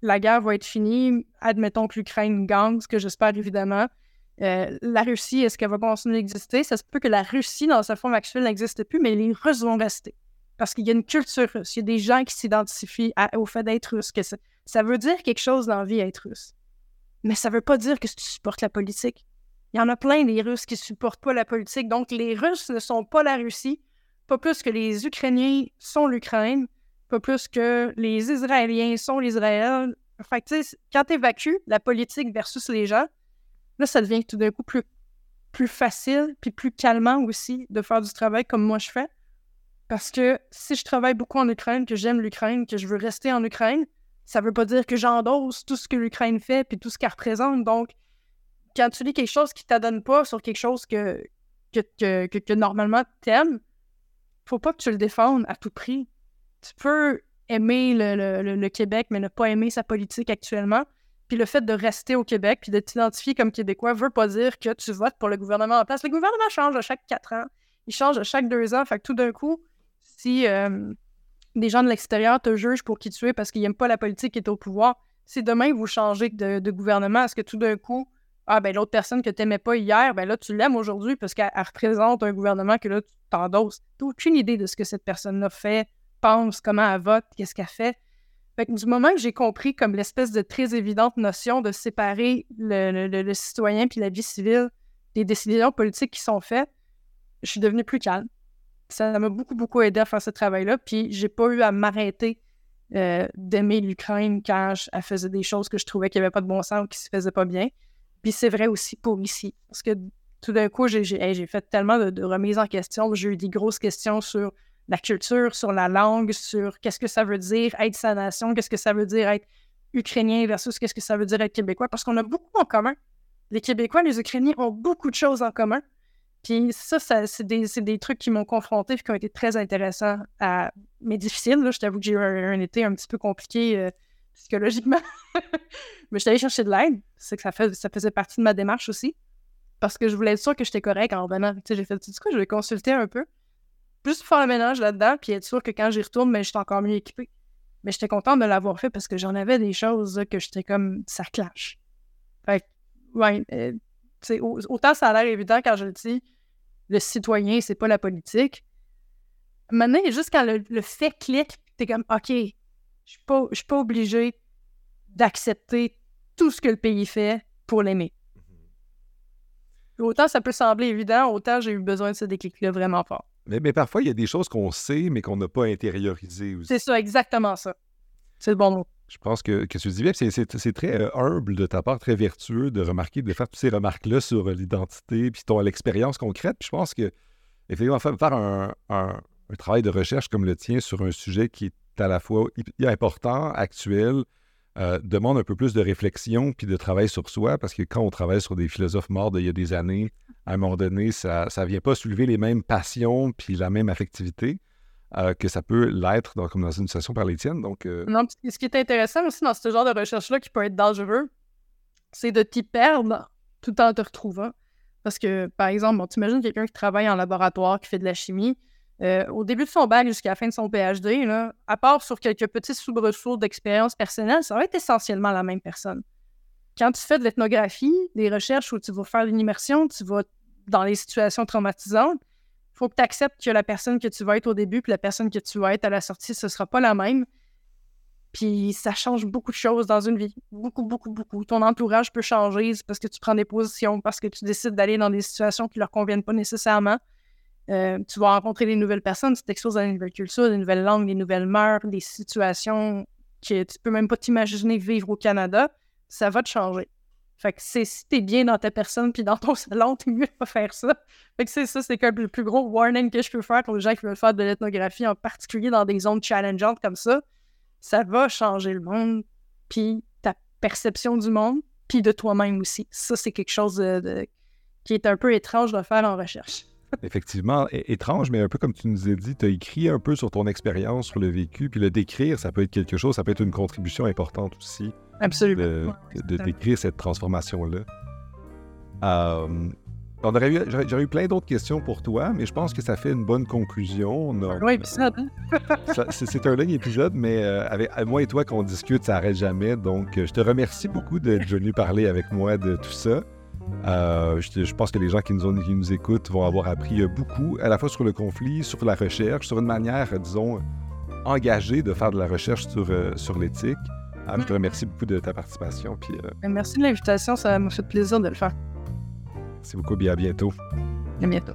la guerre va être finie, admettons que l'Ukraine gagne, ce que j'espère évidemment, euh, la Russie, est-ce qu'elle va continuer d'exister? Ça se peut que la Russie, dans sa forme actuelle, n'existe plus, mais les Russes vont rester. Parce qu'il y a une culture russe. Il y a des gens qui s'identifient au fait d'être russe. Ça, veut dire quelque chose dans la vie, être russe. Mais ça veut pas dire que tu supportes la politique. Il y en a plein des Russes qui ne supportent pas la politique. Donc, les Russes ne sont pas la Russie, pas plus que les Ukrainiens sont l'Ukraine, pas plus que les Israéliens sont l'Israël. Fait que, quand tu évacues la politique versus les gens, Là, ça devient tout d'un coup plus, facile, puis plus calmant aussi de faire du travail comme moi je fais. Parce que si je travaille beaucoup en Ukraine, que j'aime l'Ukraine, que je veux rester en Ukraine, ça veut pas dire que j'endosse tout ce que l'Ukraine fait puis tout ce qu'elle représente. Donc, quand tu lis quelque chose qui t'adonne pas sur quelque chose que, que, que, que, normalement t'aimes, faut pas que tu le défendes à tout prix. Tu peux aimer le, Québec, mais ne pas aimer sa politique actuellement. Puis le fait de rester au Québec puis de t'identifier comme Québécois veut pas dire que tu votes pour le gouvernement en place. Le gouvernement change à chaque quatre ans. Il change à chaque deux ans. Fait que tout d'un coup, si euh, des gens de l'extérieur te jugent pour qui tu es parce qu'ils n'aiment pas la politique qui est au pouvoir, si demain vous changez de, gouvernement, est-ce que tout d'un coup, ah ben l'autre personne que tu n'aimais pas hier, ben là tu l'aimes aujourd'hui parce qu'elle représente un gouvernement que là tu t'endosses. Tu n'as aucune idée de ce que cette personne-là fait, pense, comment elle vote, qu'est-ce qu'elle fait du moment que j'ai compris comme l'espèce de très évidente notion de séparer le, citoyen puis la vie civile des décisions politiques qui sont faites, je suis devenue plus calme. Ça m'a beaucoup, beaucoup aidé à faire ce travail-là. Puis j'ai pas eu à m'arrêter euh, d'aimer l'Ukraine quand elle faisait des choses que je trouvais qu'il n'y avait pas de bon sens ou qui se faisaient pas bien. Puis c'est vrai aussi pour ici. Parce que tout d'un coup, j'ai fait tellement de, de remises en question. J'ai eu des grosses questions sur la culture, sur la langue, sur qu'est-ce que ça veut dire être sa nation, qu'est-ce que ça veut dire être ukrainien versus qu'est-ce que ça veut dire être québécois, parce qu'on a beaucoup en commun. Les Québécois, les Ukrainiens ont beaucoup de choses en commun. Puis ça, c'est des, trucs qui m'ont confronté et qui ont été très intéressants, mais difficiles. Je t'avoue que j'ai eu un, été un petit peu compliqué euh, psychologiquement. mais je suis allée chercher de l'aide. C'est que ça, faisait partie de ma démarche aussi. Parce que je voulais être sûre que j'étais correct en revenant. J'ai fait, du coup, je vais consulter un peu. Juste faire le ménage là-dedans, puis être sûr que quand j'y retourne, ben, j'étais encore mieux équipée. Mais j'étais contente de l'avoir fait parce que j'en avais des choses que j'étais comme, ça clash. Fait ouais, euh, autant ça a l'air évident quand je le dis, le citoyen, c'est pas la politique. Maintenant, juste quand le, fait clique, t'es comme, OK, je suis pas, pas obligé d'accepter tout ce que le pays fait pour l'aimer. Mm-hmm. Autant ça peut sembler évident, autant j'ai eu besoin de ce déclic-là vraiment fort. Mais, mais, parfois, il y a des choses qu'on sait, mais qu'on n'a pas intériorisées aussi. C'est ça, exactement ça. C'est le bon mot. Je pense que, que tu dis bien, c'est très euh, humble de ta part, très vertueux de remarquer, de faire toutes ces remarques-là sur euh, l'identité, puis ton l'expérience concrète. Puis je pense que, effectivement, faire un, un, travail de recherche comme le tien sur un sujet qui est à la fois important, actuel, euh, demande un peu plus de réflexion puis de travail sur soi, parce que quand on travaille sur des philosophes morts d'il y a des années, à un moment donné, ça ne vient pas soulever les mêmes passions puis la même affectivité. Euh, que ça peut l'être dans, comme dans une situation par les tiennes. Donc, euh, Non, ce qui est intéressant aussi dans ce genre de recherche-là qui peut être dangereux, c'est de t'y perdre tout en te retrouvant. Parce que, par exemple, tu imagines quelqu'un qui travaille en laboratoire, qui fait de la chimie. Euh, au début de son bac jusqu'à la fin de son PhD, là, à part sur quelques petits soubresauts d'expérience personnelle, ça va être essentiellement la même personne. Quand tu fais de l'ethnographie, des recherches où tu vas faire une immersion, tu vas dans les situations traumatisantes, faut que tu acceptes que la personne que tu vas être au début puis la personne que tu vas être à la sortie, ce sera pas la même. Puis ça change beaucoup de choses dans une vie. Beaucoup, beaucoup, beaucoup. Ton entourage peut changer parce que tu prends des positions, parce que tu décides d'aller dans des situations qui leur conviennent pas nécessairement. Euh, tu vas rencontrer des nouvelles personnes, tu t'exposes à une nouvelle culture, des nouvelles langues, des nouvelles mœurs, des situations que tu peux même pas t'imaginer vivre au Canada. Ça va te changer. Fait que c'est si t'es bien dans ta personne puis dans ton salon, t'es mieux de pas faire ça. Fait que c'est ça, c'est le plus gros warning que je peux faire pour les gens qui veulent faire de l'ethnographie, en particulier dans des zones challengeantes comme ça. Ça va changer le monde, puis ta perception du monde, puis de toi-même aussi. Ça, c'est quelque chose de, qui est un peu étrange de faire en recherche. Effectivement, étrange, mais un peu comme tu nous as dit, tu as écrit un peu sur ton expérience, sur le vécu, puis le décrire, ça peut être quelque chose, ça peut être une contribution importante aussi Absolument. De, décrire cette transformation-là. Euh, on aurait eu, j'aurais eu plein d'autres questions pour toi, mais je pense que ça fait une bonne conclusion. On un long épisode. Hein? c'est un long épisode, mais euh, avec moi et toi qu'on discute, ça n'arrête jamais. Donc, euh, je te remercie beaucoup d'être venu parler avec moi de tout ça. Je, pense que les gens qui nous, qui nous écoutent vont avoir appris beaucoup, à la fois sur le conflit, sur la recherche, sur une manière, disons, engagée de faire de la recherche sur, sur l'éthique. Ah, je te remercie beaucoup de ta participation. Puis, euh, ben, Merci de l'invitation, ça m'a fait plaisir de le faire. Merci beaucoup, bien à bientôt. À bientôt.